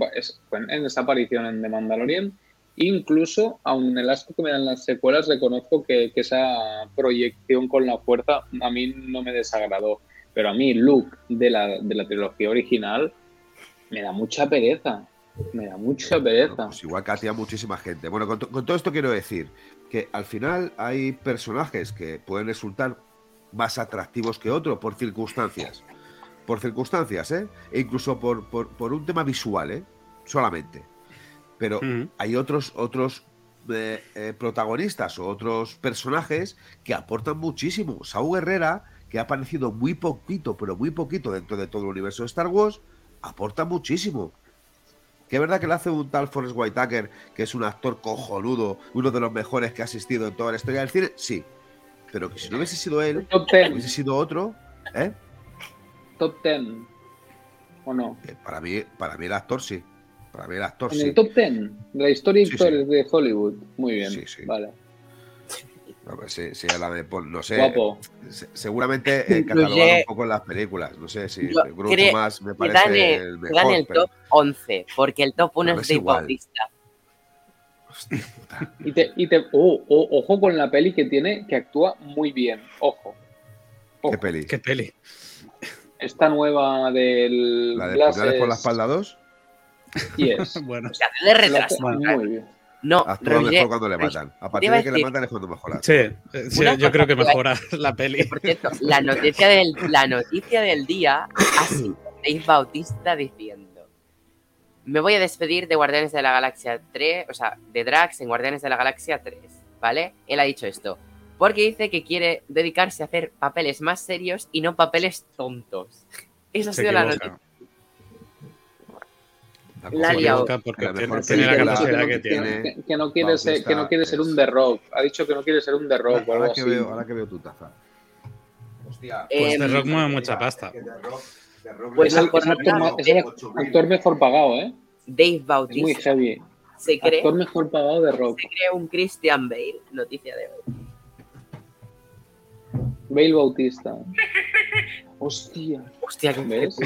en esta aparición en The Mandalorian. Incluso, aun en el asco que me dan las secuelas, reconozco que, esa proyección con la fuerza a mí no me desagradó. Pero a mí, Luke de la, de la trilogía original me da mucha pereza. Me da mucha pereza. pues igual que a muchísima gente. Bueno, con, con todo esto quiero decir que al final hay personajes que pueden resultar más atractivos que otros por circunstancias por circunstancias, ¿eh? E incluso por, por, un tema visual, ¿eh? Solamente. Pero hay otros, otros eh, eh, protagonistas o otros personajes que aportan muchísimo. Saúl Herrera, que ha aparecido muy poquito, pero muy poquito dentro de todo el universo de Star Wars, aporta muchísimo. Que es verdad que le hace un tal Forrest Whitaker, que es un actor cojonudo, uno de los mejores que ha asistido en toda la historia del cine, sí. Pero que si no hubiese sido él, hubiese sido otro, ¿eh? Top Ten. ¿O no? Eh, para, mí, para mí el actor sí. Para mí el actor en sí. el top Ten de la historia de Hollywood. Muy bien. Sí, sí. Vale. No, pues sí, sí, la de, no sé, Guapo. seguramente eh, catalogan un poco en las películas, no sé si el grupo más me parece el mejor. Dan el top 11, porque el top 1 es de Bautista. y te, y te oh, oh, ojo con la peli que tiene, que actúa muy bien, ojo. ¿Qué peli? ¿Qué peli? Esta nueva del... ¿La de Glasses... por la espalda 2? Yes. bueno. O sea, de retraso. Muy bien. No, Actúa mejor cuando le matan. A partir de que le matan es cuando mejora. Sí, eh, sí yo creo que mejora la peli. Por cierto, la noticia del, la noticia del día ha sido Dave Bautista diciendo me voy a despedir de Guardianes de la Galaxia 3, o sea, de Drax en Guardianes de la Galaxia 3, ¿vale? Él ha dicho esto. Porque dice que quiere dedicarse a hacer papeles más serios y no papeles tontos. Esa ha sido la noticia. La tiene, la capacidad que, tiene. Que, no quiere ser, que no quiere ser un The Rock. Ha dicho que no quiere ser un The Rock. Ahora, que, Veo, ahora que veo tu taza. Hostia. Pues The Rock mueve mucha pasta. Pues es el actor, mejor pagado, ¿eh? Dave Bautista. muy heavy. Se cree, actor mejor pagado de Rock. Se cree un Christian Bale, noticia de hoy. Bale Bautista. Hostia. Hostia, qué ves.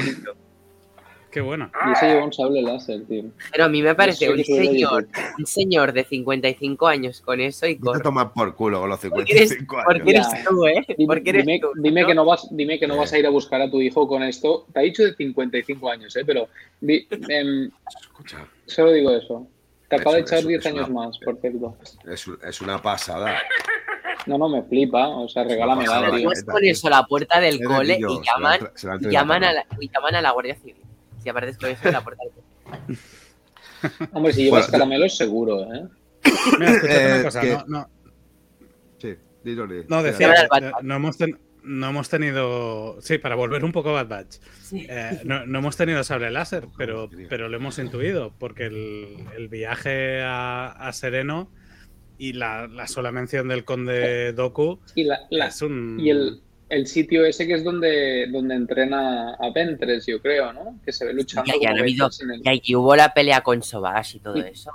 Qué bueno. Y se lleva un sable láser, tío. Pero a mí me parece un señor, un señor de 55 años con eso y con. Te tomas por culo con los 55 años. Porque eres tú, ¿eh? Porque eres dime, tú, dime que no vas, dime que no vas a ir a buscar a tu hijo con esto. Te ha dicho de 55 años, ¿eh? Pero. Em, Escucha. Solo digo eso. Te acaba de echar 10 años más, por cierto. Es, es una pasada. No, no, me flipa. O sea, regálame la. Puedes con eso a la puerta del cole y llaman, y llaman, a la, y llaman a la Guardia Civil si aparezco eso en la puerta Hombre, si llevas caramelos, seguro, ¿eh? Mira, escúchame una eh, cosa, no, no. Sí, dilo, No, decía, no hemos, no hemos tenido. Sí, para volver un poco a Bad Batch. Eh, no, no, hemos tenido sable láser, pero, pero lo hemos intuido, porque el, el viaje a, a, Sereno y la, la, sola mención del conde Doku y la, es un. Y el, el sitio ese que es donde, donde entrena a Ventres, yo creo, ¿no? Que se ve luchando. Ya, ya, habido, y hubo la pelea con Sobash y todo eso.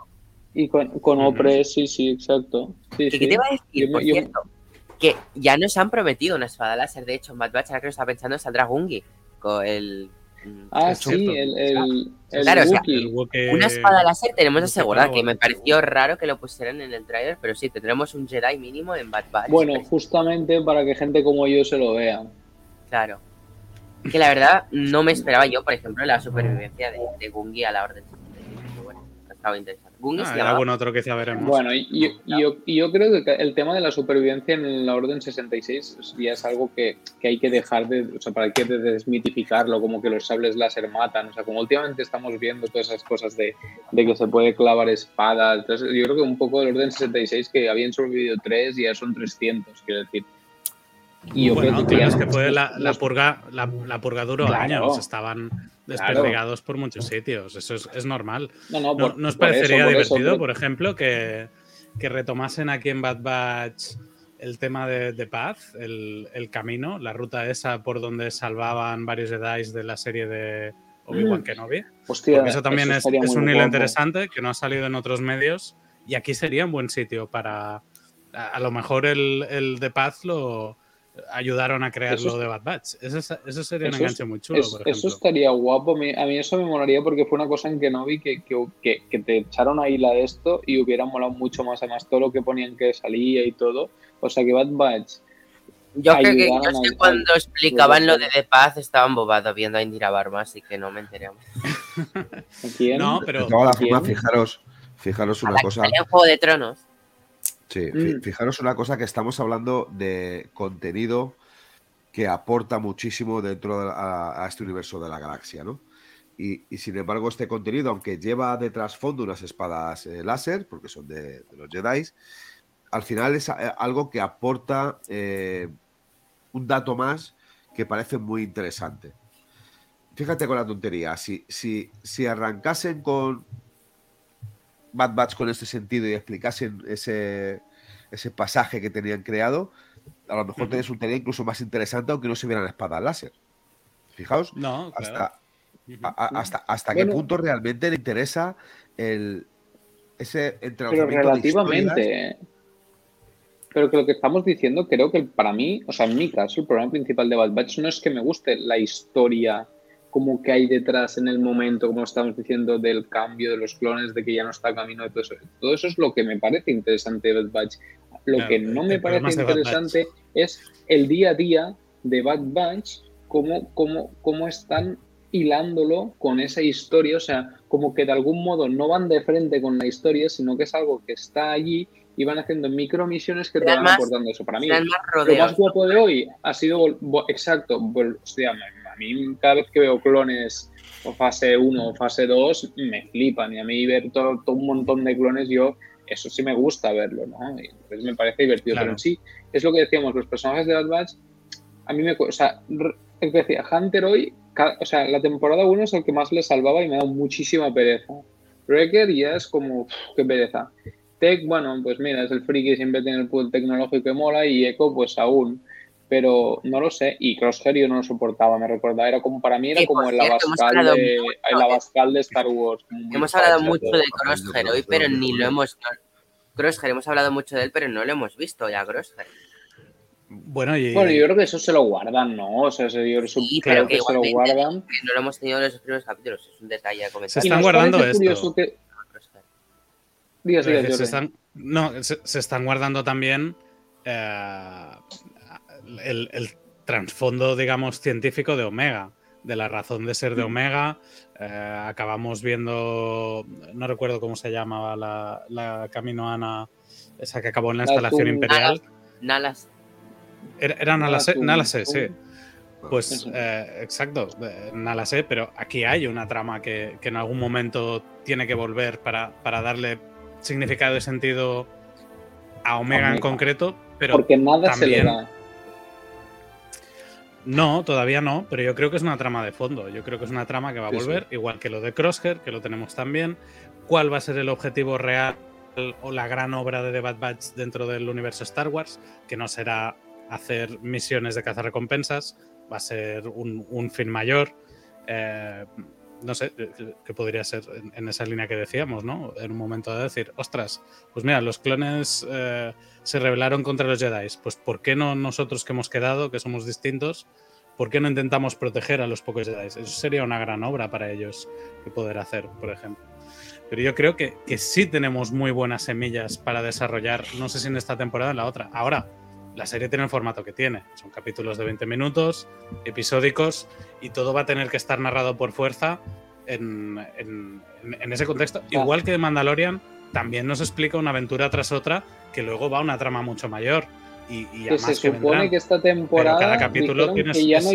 Y con, con Opre, sí, sí, exacto. Sí, ¿Qué te iba a decir, por cierto? Que ya nos han prometido una espada láser, de hecho, en Bad Batch, ahora que lo está pensando, saldrá Gungi, con el, Ah, sí, el, el, claro, una espada láser tenemos asegurada, que me pareció raro que lo pusieran en el trailer, pero sí, tendremos un Jedi mínimo en Bad Batch. Bueno, justamente para que gente como yo se lo vea. Claro. Que la verdad no me esperaba yo, por ejemplo, la supervivencia de, de Gungi a la Orden Bueno, ha estado interesante. Ah, algún otro que ya veremos. Bueno, y, yo, yo, creo que el tema de la supervivencia en la Orden 66 ya es algo que, que, hay que dejar de, o sea, para que desmitificarlo, como que los sables láser matan, o sea, como últimamente estamos viendo todas esas cosas de, de que se puede clavar espada, entonces yo creo que un poco del Orden 66 que habían sobrevivido tres y ya son 300, quiero decir. Y yo bueno, creo que, es que fue la, la, purga, la, la purga duró años, estaban desperdigados por muchos sitios, eso es, es normal. No, no, por, ¿Nos parecería divertido, por ejemplo, que, que, retomasen aquí en Bad Batch el tema de, de paz, el, el, camino, la ruta esa por donde salvaban varios Jedi de la serie de Obi-Wan mm. Kenobi? Hostia, Porque eso también es, es, un hilo interesante que no ha salido en otros medios y aquí sería un buen sitio para... A, a lo mejor el, el de paz lo ayudaron a crear lo de Bad Batch. Eso, eso sería un enganche muy chulo, por ejemplo. Eso estaría guapo. A mí eso me molaría porque fue una cosa en que no vi que, que, que, te echaron ahí la de esto y hubiera molado mucho más. Además, todo lo que ponían que salía y todo. O sea, que Bad Batch. Yo creo que, yo sé cuando explicaban lo de The Paz estaban bobados viendo a Indira Barma, así que no me enteré. ¿Quién? No, pero. fijaros, fijaros una cosa. En Juego de Tronos. Sí, mm. fijaros una cosa que estamos hablando de contenido que aporta muchísimo dentro de a, este universo de la galaxia, ¿no? Y, sin embargo, este contenido, aunque lleva de trasfondo unas espadas eh, láser, porque son de, los Jedi, al final es algo que aporta un dato más que parece muy interesante. Fíjate con la tontería, si, si, si arrancasen con Bad Batch con este sentido y explicasen ese, ese pasaje que tenían creado, a lo mejor uh un incluso más interesante aunque no se vieran espadas láser. Fijaos, no, hasta, hasta, hasta qué punto realmente le interesa el, ese Pero relativamente. pero que lo que estamos diciendo, creo que para mí, o sea, en mi caso, el problema principal de Bad Batch no es que me guste la historia como que hay detrás en el momento, como estamos diciendo, del cambio de los clones, de que ya no está camino de todo eso. Todo eso es lo que me parece interesante de Bad Batch. Lo que no me parece interesante es el día a día de Bad Batch, cómo, cómo, cómo están hilándolo con esa historia, o sea, como que de algún modo no van de frente con la historia, sino que es algo que está allí y van haciendo micromisiones que te van aportando eso. Para mí, lo más guapo de hoy ha sido, exacto, hostia, a mí cada vez que veo clones o fase 1 o fase 2 me flipan y a mí ver todo, un montón de clones yo eso sí me gusta verlo, ¿no? entonces me parece divertido, pero en sí es lo que decíamos, los personajes de Bad Batch a mí me, o sea, decía, Hunter hoy, o sea, la temporada 1 es el que más le salvaba y me da muchísima pereza. Wrecker ya es como, qué pereza. Tech, bueno, pues mira, es el friki, siempre tiene el pool tecnológico que mola y Echo, pues aún pero no lo sé. Y Crosshair yo no lo soportaba, me recordaba, era como para mí era como el Abascal, de, el de Star Wars. Hemos hablado mucho de Crosshair hoy, pero ni lo hemos. Crosshair, hemos hablado mucho de él, pero no lo hemos visto ya, Crosshair. Bueno, y... bueno, yo creo que eso se lo guardan, ¿no? O sea, yo sí, creo que, se lo guardan. no lo hemos tenido en los primeros capítulos, es un detalle a comentar. Se están guardando esto. Que... se están... No, se, están guardando también eh, el, trasfondo, digamos, científico de Omega, de la razón de ser de mm. Omega. Eh, acabamos viendo, no recuerdo cómo se llamaba la, la caminoana, esa que acabó en la, instalación imperial. Nalas. Era, era Nalase, sí. Pues eh, exacto, Nalase, pero aquí hay una trama que, en algún momento tiene que volver para, para darle significado y sentido a Omega, en concreto, pero porque nada se le da. No, todavía no, pero yo creo que es una trama de fondo. Yo creo que es una trama que va a volver, igual que lo de Crosshair, que lo tenemos también. ¿Cuál va a ser el objetivo real o la gran obra de The Bad Batch dentro del universo Star Wars? Que no será hacer misiones de cazar recompensas, va a ser un, fin mayor. Eh, no sé, que podría ser en, esa línea que decíamos, ¿no? En un momento de decir, ostras, pues mira, los clones eh, se rebelaron contra los Jedi. Pues ¿por qué no nosotros que hemos quedado, que somos distintos, por qué no intentamos proteger a los pocos Jedi? Eso sería una gran obra para ellos que poder hacer, por ejemplo. Pero yo creo que, que sí tenemos muy buenas semillas para desarrollar, no sé si en esta temporada o en la otra. Ahora, la serie tiene el formato que tiene. Son capítulos de 20 minutos, episódicos, y todo va a tener que estar narrado por fuerza en, ese contexto. Igual que de Mandalorian, también nos explica una aventura tras otra que luego va a una trama mucho mayor. Y, que se supone que esta temporada. cada capítulo tiene que ya no,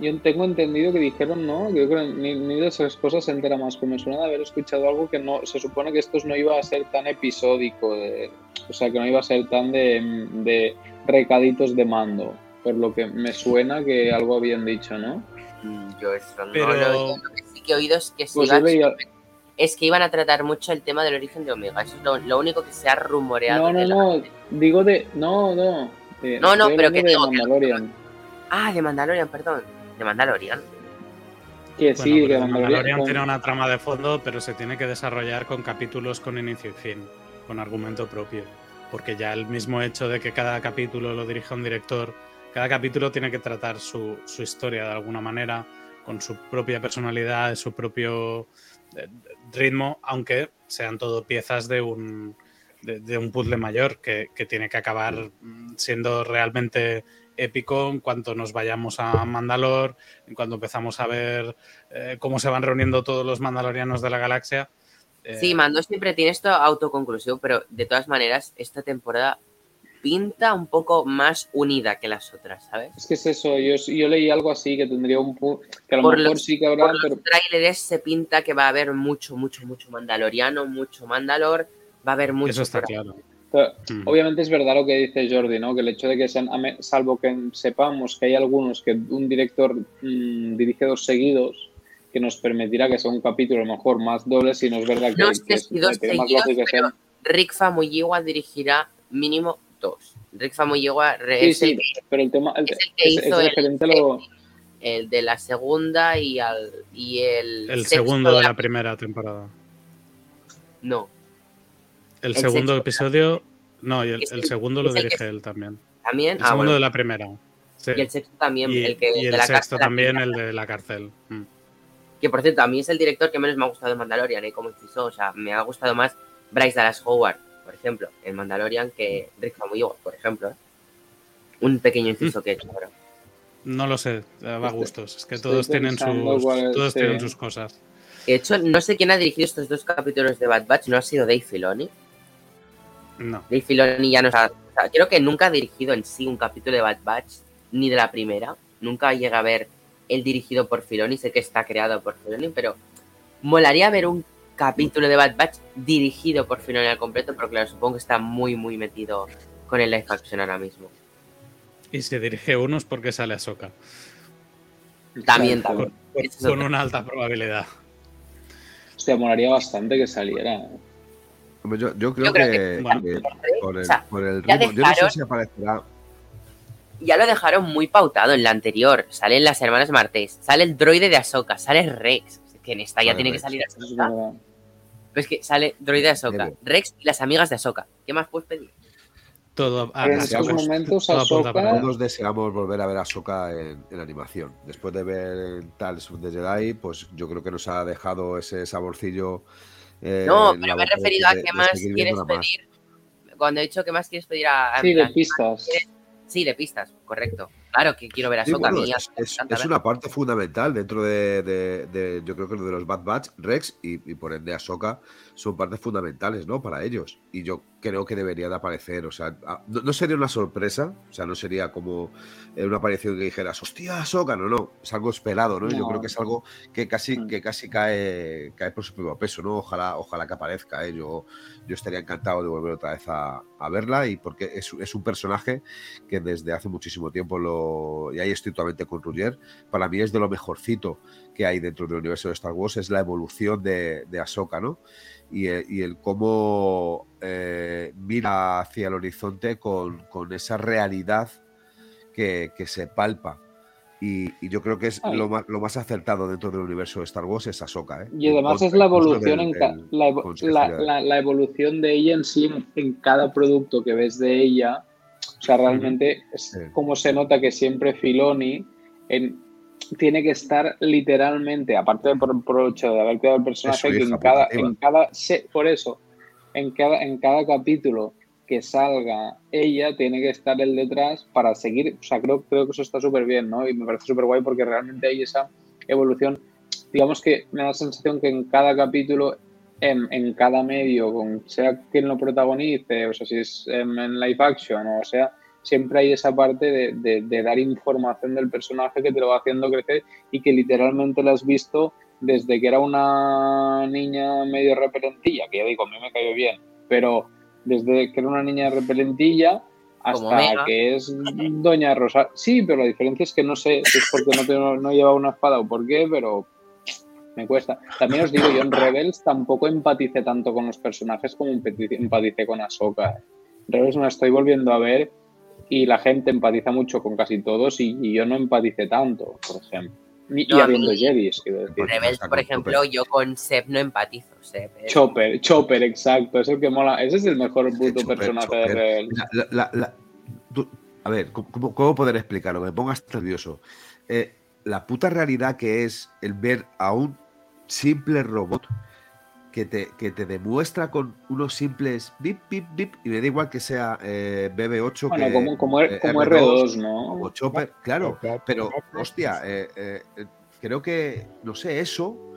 yo tengo entendido que dijeron, no, yo creo que ni, de esas cosas se entera más, pero me suena de haber escuchado algo que no, se supone que esto no iba a ser tan episódico, o sea, que no iba a ser tan de, recaditos de mando, por lo que me suena que algo habían dicho, ¿no? Mm, yo eso no lo, que sí que he oído es que pues es que iban a tratar mucho el tema del origen de Omega, eso es lo, único que se ha rumoreado. No, no, no, digo de, no, no. no, no, pero que de Mandalorian. Ah, de Mandalorian, perdón de Mandalorian. Que sí, de Mandalorian, tiene una trama de fondo, pero se tiene que desarrollar con capítulos con inicio y fin, con argumento propio. Porque ya el mismo hecho de que cada capítulo lo dirija un director, cada capítulo tiene que tratar su, historia de alguna manera, con su propia personalidad, su propio eh, ritmo, aunque sean todo piezas de un, de, un puzzle mayor que, que, tiene que acabar siendo realmente épico en cuanto nos vayamos a Mandalor, en cuanto empezamos a ver eh, cómo se van reuniendo todos los mandalorianos de la galaxia. Sí, eh, Mando siempre tiene esto autoconclusivo, pero de todas maneras, esta temporada pinta un poco más unida que las otras, ¿sabes? Es que es eso, yo, yo leí algo así que tendría un que a lo mejor sí que habrá. Por los trailers se pinta que va a haber mucho, mucho, mucho mandaloriano, mucho mandalor, va a haber mucho. Eso está claro. Mm. Obviamente es verdad lo que dice Jordi, ¿no? Que el hecho de que sean, salvo que sepamos que hay algunos que un director mm, dirige dos seguidos, que nos permitirá que sea un capítulo mejor más doble, si no es verdad que, no sé si dos seguidos, pero Rick Famuyiwa dirigirá mínimo dos. Rick Famuyiwa sí, sí, pero el tema el, que hizo el, de la segunda y, al, y el, el segundo de la primera temporada. No. El, segundo episodio, no, y el, segundo lo dirige él también. También. El ah, segundo de la primera. Y el sexto también. Y, el, que, y el sexto también, el de la cárcel. Mm. Que por cierto, a mí es el director que menos me ha gustado en Mandalorian, ¿eh? Como hizo, o sea, me ha gustado más Bryce Dallas Howard, por ejemplo, en Mandalorian que Rick Famuyiwa, por ejemplo. ¿eh? Un pequeño inciso mm. que he hecho ahora. No lo sé, va a gustos. Es que todos, tienen sus, todos tienen sus cosas. De hecho, no sé quién ha dirigido estos dos capítulos de Bad Batch, no ha sido Dave Filoni. No. Dave Filoni ya no ha. creo que nunca ha dirigido en sí un capítulo de Bad Batch, ni de la primera. Nunca llega a ver el dirigido por Filoni, sé que está creado por Filoni, pero molaría ver un capítulo de Bad Batch dirigido por Filoni al completo, pero claro, supongo que está muy, muy metido con el live action ahora mismo. Y se dirige unos porque sale a Soca. También, también. Con, una alta probabilidad. Hostia, molaría bastante que saliera. Yo, creo que, por el, por el ritmo, yo no sé si aparecerá ya lo dejaron muy pautado en la anterior. Salen las hermanas Martés, sale el droide de Ahsoka, sale Rex, que en esta ya tiene que salir Ahsoka. Pues que sale droide de Ahsoka, Rex y las amigas de Ahsoka. ¿Qué más puedes pedir? Todo, en estos momentos Todos deseamos volver a ver a Ahsoka en, en, animación. Después de ver Tales de Jedi, pues yo creo que nos ha dejado ese saborcillo. Eh, no, pero me he referido a qué más quieres pedir. Cuando he dicho qué más quieres pedir a. sí, de pistas. Sí, de pistas, correcto. Claro que quiero ver a Soka. es, una parte fundamental dentro de, yo creo que de los Bad Batch, Rex y, por ende Ahsoka son partes fundamentales, ¿no? Para ellos. Y yo creo que debería de aparecer. O sea, no, sería una sorpresa, o sea, no sería como una aparición que dijeras, hostia, Ahsoka, no, no, es algo esperado, ¿no? Yo creo que es algo que casi, mm. que casi cae, cae por su propio peso, ¿no? Ojalá, ojalá que aparezca, ¿eh? Yo, yo estaría encantado de volver otra vez a, verla y porque es, es, un personaje que desde hace muchísimo tiempo lo, y ahí estoy totalmente con Ruggier, para mí es de lo mejorcito que hay dentro del universo de Star Wars, es la evolución de, de Ahsoka, ¿no? Y el, cómo eh, mira hacia el horizonte con, esa realidad que, se palpa. Y, yo creo que es lo más, lo más, acertado dentro del universo de Star Wars es Ahsoka. ¿eh? Y además es la evolución, en la, evolución de ella en sí en, cada producto que ves de ella. O sea, realmente es como se nota que siempre Filoni en, tiene que estar literalmente, aparte de por, el hecho de haber creado el personaje, que en cada, en cada, por eso, en cada, en cada capítulo que salga ella, tiene que estar el detrás para seguir, o sea, creo, creo que eso está súper bien, ¿no? Y me parece súper guay porque realmente hay esa evolución, digamos que me da la sensación que en cada capítulo, en, en cada medio, con, sea quien lo protagonice, o sea, si es en, en live action o sea, siempre hay esa parte de, dar información del personaje que te lo va haciendo crecer y que literalmente lo has visto desde que era una niña medio repelentilla, que ya digo, a mí me cayó bien, pero desde que era una niña repelentilla hasta que es Doña Rosa. Sí, pero la diferencia es que no sé si es porque no, tengo, no lleva una espada o por qué, pero me cuesta. También os digo, yo en Rebels tampoco empaticé tanto con los personajes como empaticé con Ahsoka. Rebels me estoy volviendo a ver y la gente empatiza mucho con casi todos y, yo no empatice tanto, por ejemplo. Ni, y habiendo Jedis, quiero decir. Rebels, por ejemplo, yo con Seb no empatizo. Seb, Chopper, Chopper, exacto. Es el que mola. Ese es el mejor puto personaje de Rebels. a ver, ¿cómo, ¿cómo, poder explicarlo? Me pongas nervioso. Eh, la puta realidad que es el ver a un simple robot que te, que te demuestra con unos simples bip, bip, bip, y me da igual que sea eh, BB8 bueno, que, como, como, R, 2 ¿no? O Chopper, claro, pero hostia, eh, eh, creo que, no sé, eso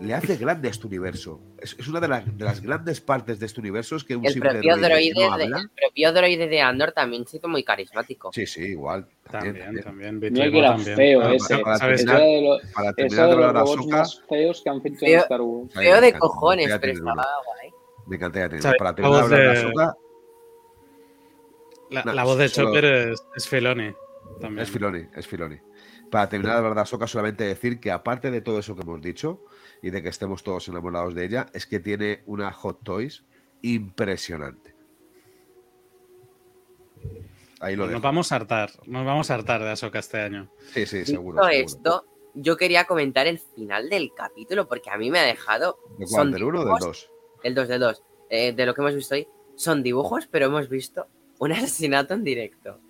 le hace grande a este universo. Es, una de, las grandes partes de este universo es que un el propio droide, de, El propio droide de Andor también se hizo muy carismático. Sí, sí, igual. También, también. No que era feo ese. Para, para terminar, de, lo, para terminar de, los robots más feos que han feito en Star Wars. Feo de cojones, pero estaba guay. Me encantaría Para terminar de hablar de La, voz de Chopper es, es Filoni. También. Es Filoni, es Filoni. Para terminar de hablar de Ahsoka, solamente decir que aparte de todo eso que hemos dicho, y de que estemos todos enamorados de ella es que tiene una Hot Toys impresionante. Ahí lo Nos vamos a hartar, nos vamos a hartar de Ahsoka este año. Sí, sí, seguro. esto, yo quería comentar el final del capítulo porque a mí me ha dejado. ¿De cuál? ¿Del 1 o del 2? El 2 del 2. Eh, de lo que hemos visto hoy, son dibujos, pero hemos visto un asesinato en directo.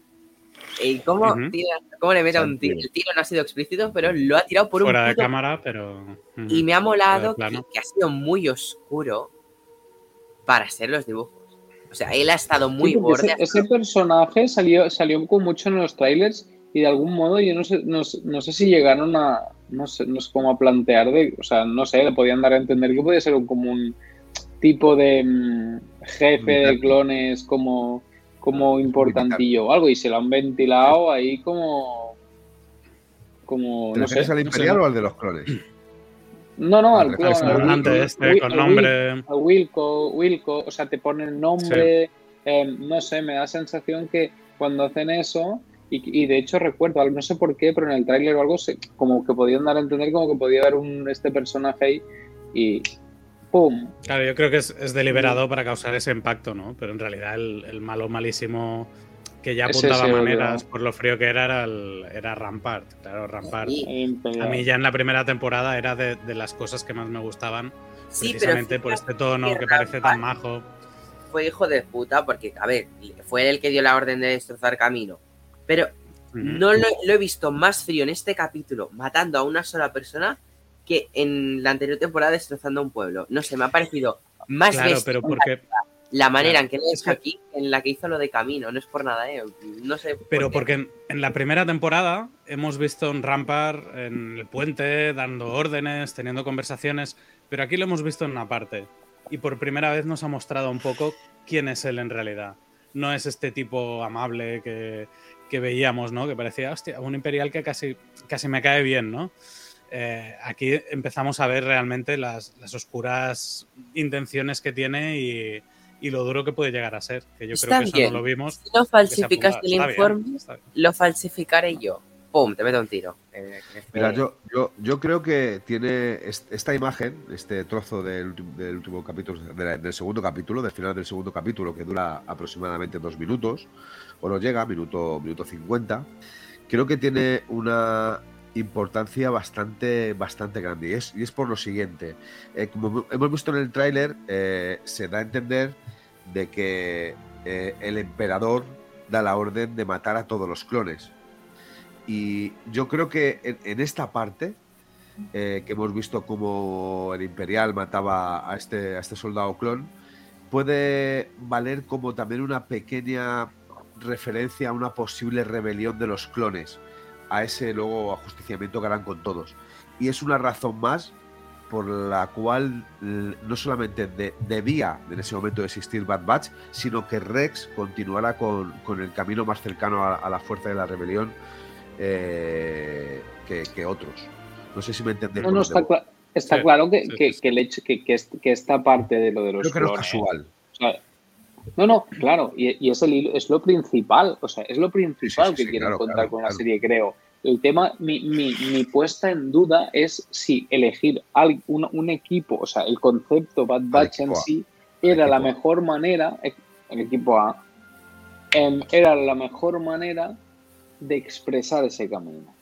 ¿Y cómo, le mete un tiro? El tiro no ha sido explícito, pero lo ha tirado por un. Fuera de cámara, pero. Y me ha molado que, ha sido muy oscuro para ser los dibujos. O sea, él ha estado muy borde. Ese, personaje salió, salió con mucho en los trailers y de algún modo yo no sé, no, sé si llegaron a. No sé, no sé cómo a plantear. De, o sea, no sé, le podían dar a entender que podía ser como un tipo de mm, jefe de clones como como importantillo o algo y se lo han ventilado ahí como como no sé, al imperial o al de los clones no no al clon este, con nombre. Wilco Wilco o sea te pone el nombre em, no sé me da sensación que cuando hacen eso y, de hecho recuerdo no sé por qué pero en el tráiler o algo como que podían dar a entender como que podía haber un este personaje ahí y Claro, yo creo que es, deliberado para causar ese impacto, ¿no? Pero en realidad el, malo malísimo que ya apuntaba maneras por lo frío que era era, Rampart. Claro, Rampart. a mí ya en la primera temporada era de, las cosas que más me gustaban. precisamente por este tono que parece tan majo. Fue hijo de puta porque, a ver, fue el que dio la orden de destrozar camino. Pero no lo, he visto más frío en este capítulo matando a una sola persona que en la anterior temporada destrozando un pueblo. No sé, me ha parecido más claro, pero porque la manera en que lo hecho aquí, en la que hizo lo de camino, no es por nada, ¿eh? No sé. Pero porque en, la primera temporada hemos visto un Rampart en el puente, dando órdenes, teniendo conversaciones, pero aquí lo hemos visto en una parte. Y por primera vez nos ha mostrado un poco quién es él en realidad. No es este tipo amable que, que veíamos, ¿no? Que parecía, hostia, un imperial que casi, casi me cae bien, ¿no? Eh, aquí empezamos a ver realmente las, oscuras intenciones que tiene y, lo duro que puede llegar a ser. Que yo creo que eso no lo vimos. Si no falsificas el informe, lo falsificaré yo. ¡Pum! Te meto un tiro. Eh, Mira, yo, yo, yo, creo que tiene esta imagen, este trozo del, último capítulo, del segundo capítulo, del final del segundo capítulo, que dura aproximadamente dos minutos, o no llega, minuto, minuto 50. Creo que tiene una importancia bastante, bastante grande. Y es, y es por lo siguiente. Eh, como hemos visto en el tráiler, eh, se da a entender de que eh, el emperador da la orden de matar a todos los clones. Y yo creo que en, esta parte, que hemos visto como el imperial mataba a este, a este soldado clon, puede valer como también una pequeña referencia a una posible rebelión de los clones a ese luego ajusticiamiento que harán con todos. Y es una razón más por la cual no solamente debía en ese momento de existir Bad Batch, sino que Rex continuara con, el camino más cercano a, la fuerza de la rebelión eh, que, otros. No sé si me entendéis. No, está, claro que, el hecho que, que, esta parte de lo de los. Creo que casual. no, no, claro, y, es, el, es lo principal, o sea, es lo principal que quiero contar con la serie, creo. El tema, mi, mi, mi, puesta en duda es si elegir un, un, equipo, o sea, el concepto Bad Batch en sí era la mejor manera, eh, el equipo A, era la mejor manera de expresar ese camino.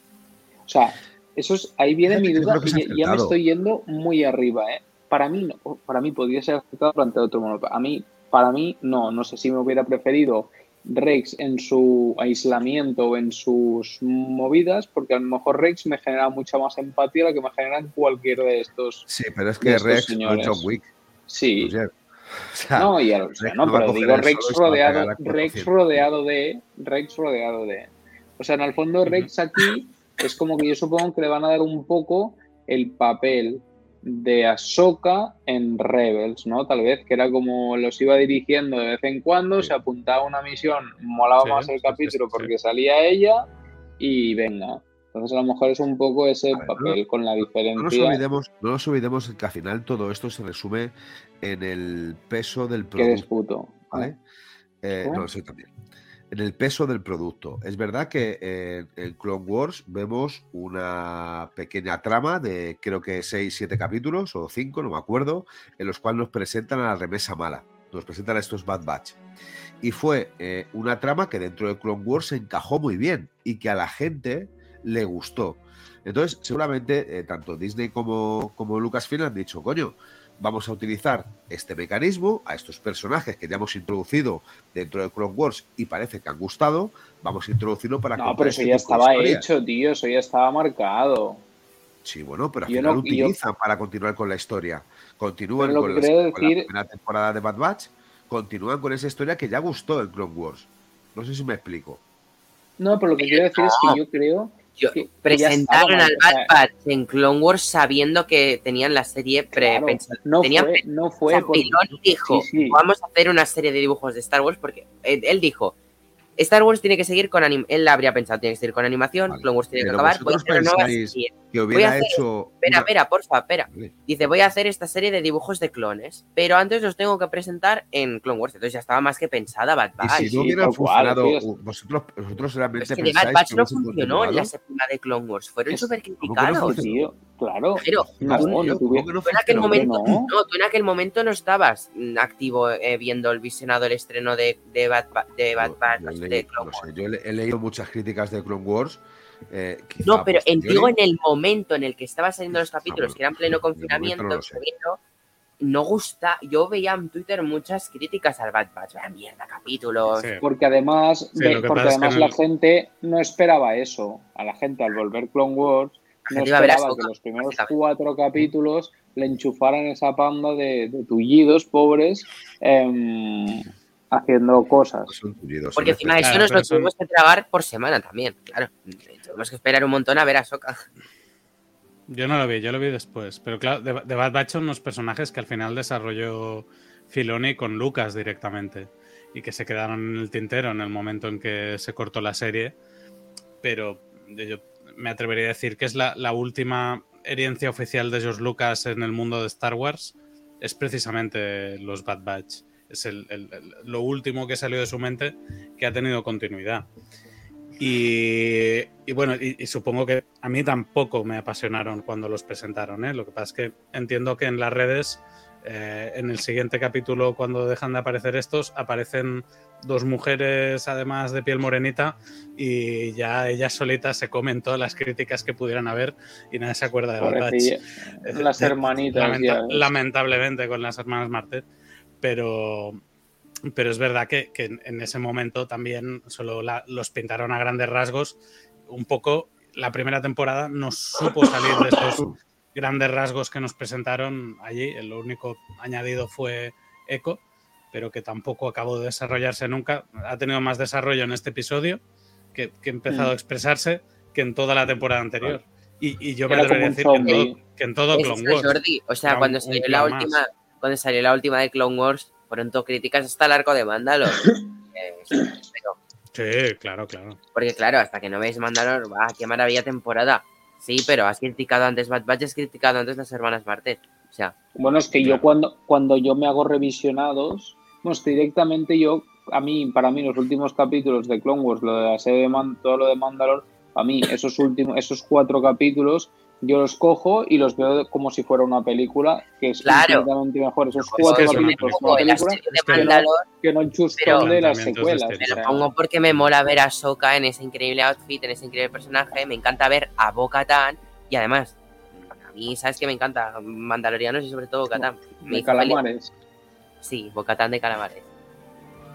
O sea, eso es, ahí viene mi duda y ya me estoy yendo muy arriba, ¿eh? Para mí, no, para mí podría ser aceptado durante otro momento. A mí, para mí, no, no sé si me hubiera preferido Rex en su aislamiento o en sus movidas, porque a lo mejor Rex me genera mucha más empatía la que me genera cualquiera de estos. Sí, pero es que Rex es John Wick. Sí. no, y no, pero digo Rex rodeado, Rex rodeado de. Rex rodeado de. O sea, en el fondo, Rex aquí es como que yo supongo que le van a dar un poco el papel de Ahsoka en Rebels, ¿no? Tal vez que era como los iba dirigiendo de vez en cuando, se apuntaba a una misión, molaba más el capítulo porque salía ella y venga. Entonces a lo mejor es un poco ese papel con la diferencia. No nos, olvidemos, no nos olvidemos que al final todo esto se resume en el peso del producto. ¿Vale? Eh, no, sé también en el peso del producto. Es verdad que en Clone Wars vemos una pequeña trama de creo que 6, 7 capítulos o 5, no me acuerdo, en los cuales nos presentan a la remesa mala, nos presentan a estos Bad Batch. Y fue eh, una trama que dentro de Clone Wars se encajó muy bien y que a la gente le gustó. Entonces, seguramente eh, tanto Disney como, como Lucasfilm han dicho, coño, vamos a utilizar este mecanismo a estos personajes que ya hemos introducido dentro de Clone Wars y parece que han gustado, vamos a introducirlo para No, pero eso este ya estaba hecho, tío, eso ya estaba marcado. Sí, bueno, pero al final lo utilizan para continuar con la historia. Continúan con, la primera temporada de Bad Batch, continúan con esa historia que ya gustó en Clone Wars. No sé si me explico. No, pero lo que quiero decir es que yo creo presentaron al Bad Batch en Clone Wars sabiendo que tenían la serie prepensada. no, fue, no fue. dijo: Vamos a hacer una serie de dibujos de Star Wars porque él dijo: Star Wars tiene que seguir con animación. Él habría pensado, tiene que seguir con animación, Clone Wars tiene que acabar. Voy a hacer una Que hubiera hecho. Espera, espera, porfa, espera. Dice, voy a hacer esta serie de dibujos de clones, pero antes los tengo que presentar en Clone Wars. Entonces ya estaba más que pensada Bad Batch. Y si no hubiera funcionado, vosotros, vosotros realmente es que Bad Batch no funcionó en la segunda de Clone Wars. Fueron súper criticados. tío? Claro. Pero no, tú, en aquel momento, no. tú en aquel momento no estabas activo eh, viendo el visionado el estreno de, de Bad, de Bad Batch de Clone Wars. yo he leído muchas críticas de Clone Wars. Eh, no, pero en, digo en el momento en el que estaban saliendo los capítulos, que eran pleno confinamiento, no, gusta. Yo veía en Twitter muchas críticas al Bad Batch. Vaya mierda, capítulos. Porque además, porque además la gente no esperaba eso. A la gente al volver Clone Wars no esperaba que los primeros cuatro capítulos le enchufaran esa panda de, tullidos pobres em, haciendo cosas. Porque encima eso nos lo tuvimos que trabar por semana también, claro. Tuvimos que esperar un montón a ver a Soka. Yo no lo vi, yo lo vi después. Pero claro, de, Bad Batch son unos personajes que al final desarrolló Filoni con Lucas directamente. Y que se quedaron en el tintero en el momento en que se cortó la serie. Pero yo me atrevería a decir que es la, última herencia oficial de George Lucas en el mundo de Star Wars. Es precisamente los Bad Batch. Es lo último que salió de su mente que ha tenido continuidad. Y, bueno, y, supongo que a mí tampoco me apasionaron cuando los presentaron. ¿eh? Lo que pasa es que entiendo que en las redes, eh, en el siguiente capítulo, cuando dejan de aparecer estos, aparecen dos mujeres además de piel morenita y ya ellas solitas se comen todas las críticas que pudieran haber y nadie se acuerda de Bad Las hermanitas. lamentablemente con las hermanas Martet, pero, pero es verdad que, en ese momento también solo los pintaron a grandes rasgos. Un poco la primera temporada no supo salir de estos grandes rasgos que nos presentaron allí. El único añadido fue Echo pero que tampoco acabó de desarrollarse nunca. Ha tenido más desarrollo en este episodio, que, que ha empezado a mm. expresarse, que en toda la temporada anterior. Y, yo me atrevería a decir que en todo, Clone Wars. o sea, cuando salió, la última, cuando salió la última de Clone Wars, fueron todo críticas hasta el arco de Mandalor. sí, claro, claro. Porque claro, hasta que no veis Mandalor, ¡ah, qué maravilla temporada! Sí, pero has criticado antes Bad Batch, has criticado antes las hermanas Martet. O sea, bueno, es que yo cuando, cuando yo me hago revisionados, directamente yo, a mí, para mí, los últimos capítulos de Clone Wars, lo de la serie de todo lo de Mandalor, a mí, esos últimos, esos cuatro capítulos, yo los cojo y los veo como si fuera una película, que es claro. mejor. Esos cuatro capítulos, que, no, que no de las secuelas. Me lo pongo porque me mola ver a Soka en ese increíble outfit, en ese increíble personaje. Me encanta ver a Bo-Katan y además, a mí, ¿sabes que Me encanta Mandalorianos y sobre todo Katan. Me calamares. Sí, Bocatán de calamares.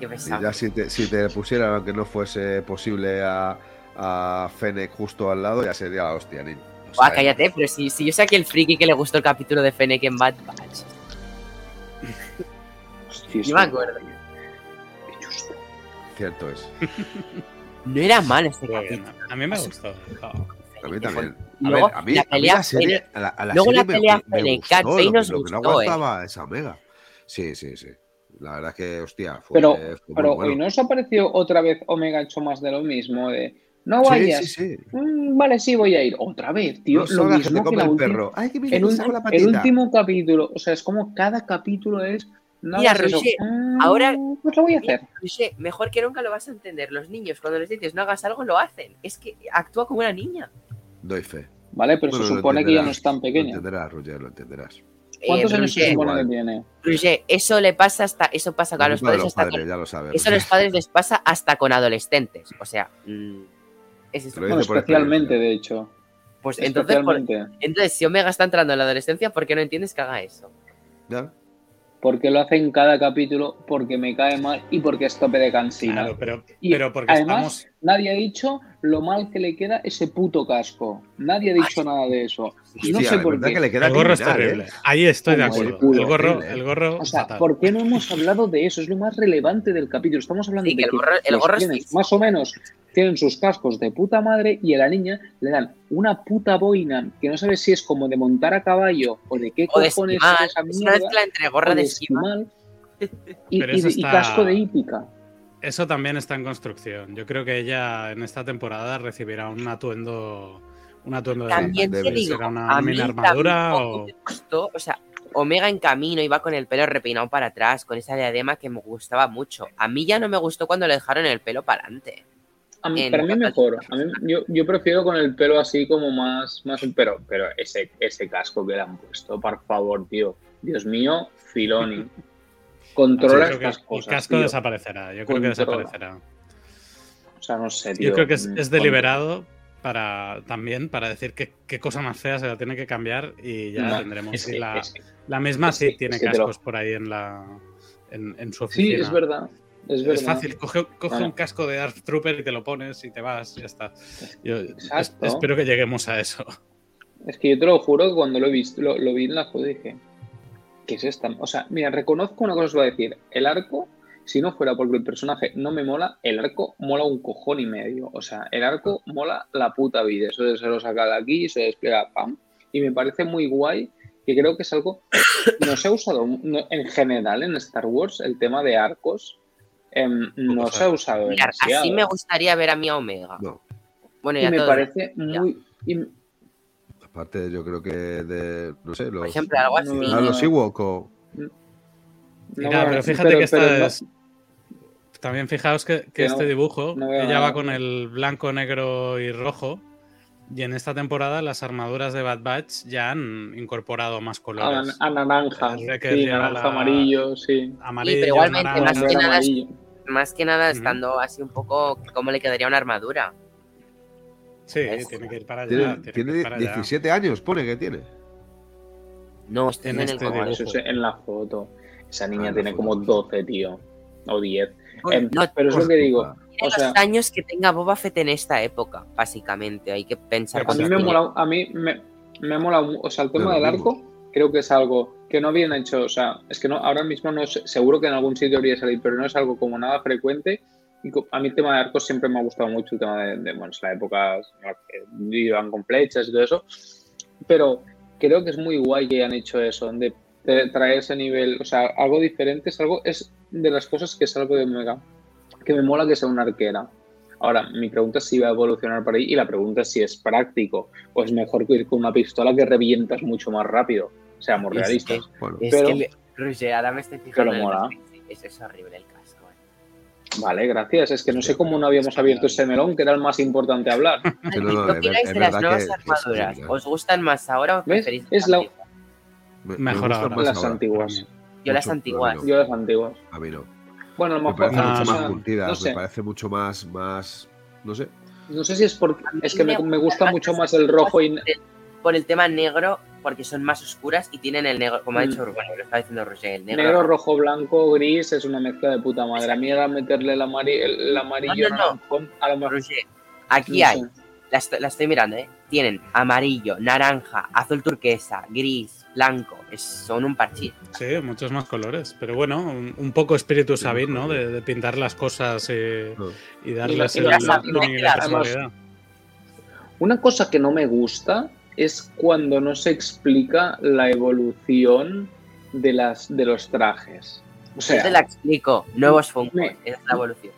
Qué pesado. ya si te, si te pusieran, aunque no fuese posible a, a Fennec justo al lado, ya sería la hostia, Nin. cállate, pero si, si yo sé que el friki que le gustó el capítulo de Fennec en Bad Batch. Hostia, me acuerdo. Cierto es. no era mal este capítulo. A mí me gustó. A mí también. luego a mí, la pelea la serie, luego la pelea me, Cat Bane nos lo, gustó, no aguantaba esa Omega. Sí, sí, sí. La verdad es que, hostia, fue, Pero, pero hoy no os ha parecido otra vez Omega hecho más de lo mismo, de no vayas. Sí, sí, sí. Mm, vale, sí, voy a ir. Otra vez, tío. lo mismo que el perro. Ay, que el, el último capítulo, o sea, es como cada capítulo es. Mira, Roger, mm, ahora. Pues lo voy a hacer. Roger, mejor que nunca lo vas a entender. Los niños, cuando les dices no hagas algo, lo hacen. Es que actúa como una niña. Doy fe. Vale, pero se supone que ya no es tan pequeña. Lo entenderás, Roger, lo entenderás. ¿Cuántos eh, años se supone que tiene? Roger, eso le pasa hasta. Eso pasa a los padres. hasta ya lo sabes, eso a los padres les pasa hasta con adolescentes. O sea. Mmm, especialmente, de hecho. Pues entonces, entonces, si Omega está entrando en la adolescencia, ¿por qué no entiendes que haga eso? ¿Ya? Porque lo hace en cada capítulo, porque me cae mal y porque es tope de cansina. Claro, pero, pero porque además, nadie ha dicho lo mal que le queda ese puto casco. Nadie ha dicho nada de eso. No sé por qué. el gorro es terrible. ¿eh? Ahí estoy de acuerdo. El, gorro, el gorro. O sea, ¿por qué no hemos hablado de eso? Es lo más relevante del capítulo. Estamos hablando de que, el gorro, es más o menos tienen sus cascos de puta madre y a la niña le dan una puta boina que no sabes si es como de montar a caballo o de qué cojones es esa mierda. Es entre gorra de esquimal y, casco de hípica. Eso también está en construcción. Yo creo que ella en esta temporada recibirá un atuendo un atuendo también de, te digo, una armadura o... o sea, Omega en camino iba con el pelo repeinado para atrás, con esa diadema que me gustaba mucho. A mí ya no me gustó cuando le dejaron el pelo para adelante. A mí, para mí mejor. A mí, yo, yo, prefiero con el pelo así como más, más pero, pero ese, ese casco que le han puesto, por favor, tío. Dios mío, Filoni. Controla estas cosas. El casco desaparecerá, yo creo que desaparecerá. O sea, no sé, tío. Yo creo que es, deliberado para también para decir qué, qué, cosa más fea se la tiene que cambiar y ya tendremos. la, la, misma sí tiene cascos por ahí en la en, en su oficina. Sí, es verdad. Es, fácil, coge, un casco de Darth Trooper y te lo pones y te vas, ya está. Yo espero que lleguemos a eso. Es que yo te lo juro que cuando lo he visto, lo, vi en la foto dije, ¿qué es esta? O sea, mira, reconozco una cosa os voy a decir. El arco, si no fuera porque el personaje no me mola, el arco mola un cojón y medio. O sea, el arco mola la puta vida. Eso se lo saca de aquí, se despliega, pam. Y me parece muy guay que creo que es algo no se ha usado en general en Star Wars el tema de arcos Em, no se ha usado Así me gustaría ver a mi Omega. No. Bueno, y me parece muy. Aparte, yo creo que de. No sé, los. Por ejemplo, algo así. A los Ewok o. Mira, pero fíjate que esta es. También fijaos que, este dibujo, ella va con el blanco, negro y rojo. Y en esta temporada las armaduras de Bad Batch ya han incorporado más colores. A, naranja, sí, naranja, amarillo, sí. Amarillo, pero igualmente, más que nada, más que nada estando así un poco cómo le quedaría una armadura. Sí, tiene que ir para allá. Tiene, 17 años, pone que tiene. No, está en, este en la foto. Esa niña ah, tiene como 12, tío. O 10. Em, pero es lo que digo. O sea, los años que tenga Boba Fett en esta época, básicamente. Hay que pensar. A mí me mola, a mí me, me mola, o sea, el tema del arco creo que es algo que no habían hecho, o sea, es que no, ahora mismo no sé, seguro que en algún sitio habría salido, pero no es algo como nada frecuente. Y a mí el tema de arcos siempre me ha gustado mucho, el tema de, bueno, es la época que iban con flechas y todo eso. Pero creo que es muy guay que hayan hecho eso, de, traer ese nivel, o sea, algo diferente, es algo, es de las cosas que es algo de Mega, que me mola que sea una arquera. Ahora, mi pregunta es si va a evolucionar por ahí y la pregunta es si es práctico o es mejor que ir con una pistola que revientas mucho más rápido seamos realistas. Es que, Roger, ahora me estoy fijando. Pero mola. es horrible el casco. Eh. Vale, gracias. Es que no sé cómo no habíamos abierto ese melón, que era el más importante hablar. ¿Qué opináis de las nuevas armaduras? ¿Os gustan más ahora o preferís Es la... Mejor ahora. Las antiguas. Yo las antiguas. Yo las antiguas. A mí no. Bueno, a lo mejor. Me parece mucho más curtidas, me parece mucho más, más. No sé. No sé si es porque. Es que me, me gusta mucho más el rojo y. Por el tema negro porque son más oscuras y tienen el negro, como ha dicho, mm. bueno, lo está diciendo Roger, el negro. Negro, rojo, blanco, gris es una mezcla de puta madre. A mí era meterle el, amarillo no, a lo mejor. aquí hay, la, estoy mirando, ¿eh? Tienen amarillo, naranja, azul turquesa, gris, blanco. Es, son un parchís. Sí, muchos más colores. Pero bueno, un, poco espíritu Sabin, ¿no? De, pintar las cosas y, darles la, personalidad Una cosa que no me gusta es cuando no se explica la evolución de, las, de los trajes. O sea, te la explico. Nuevos Funko. es la evolución.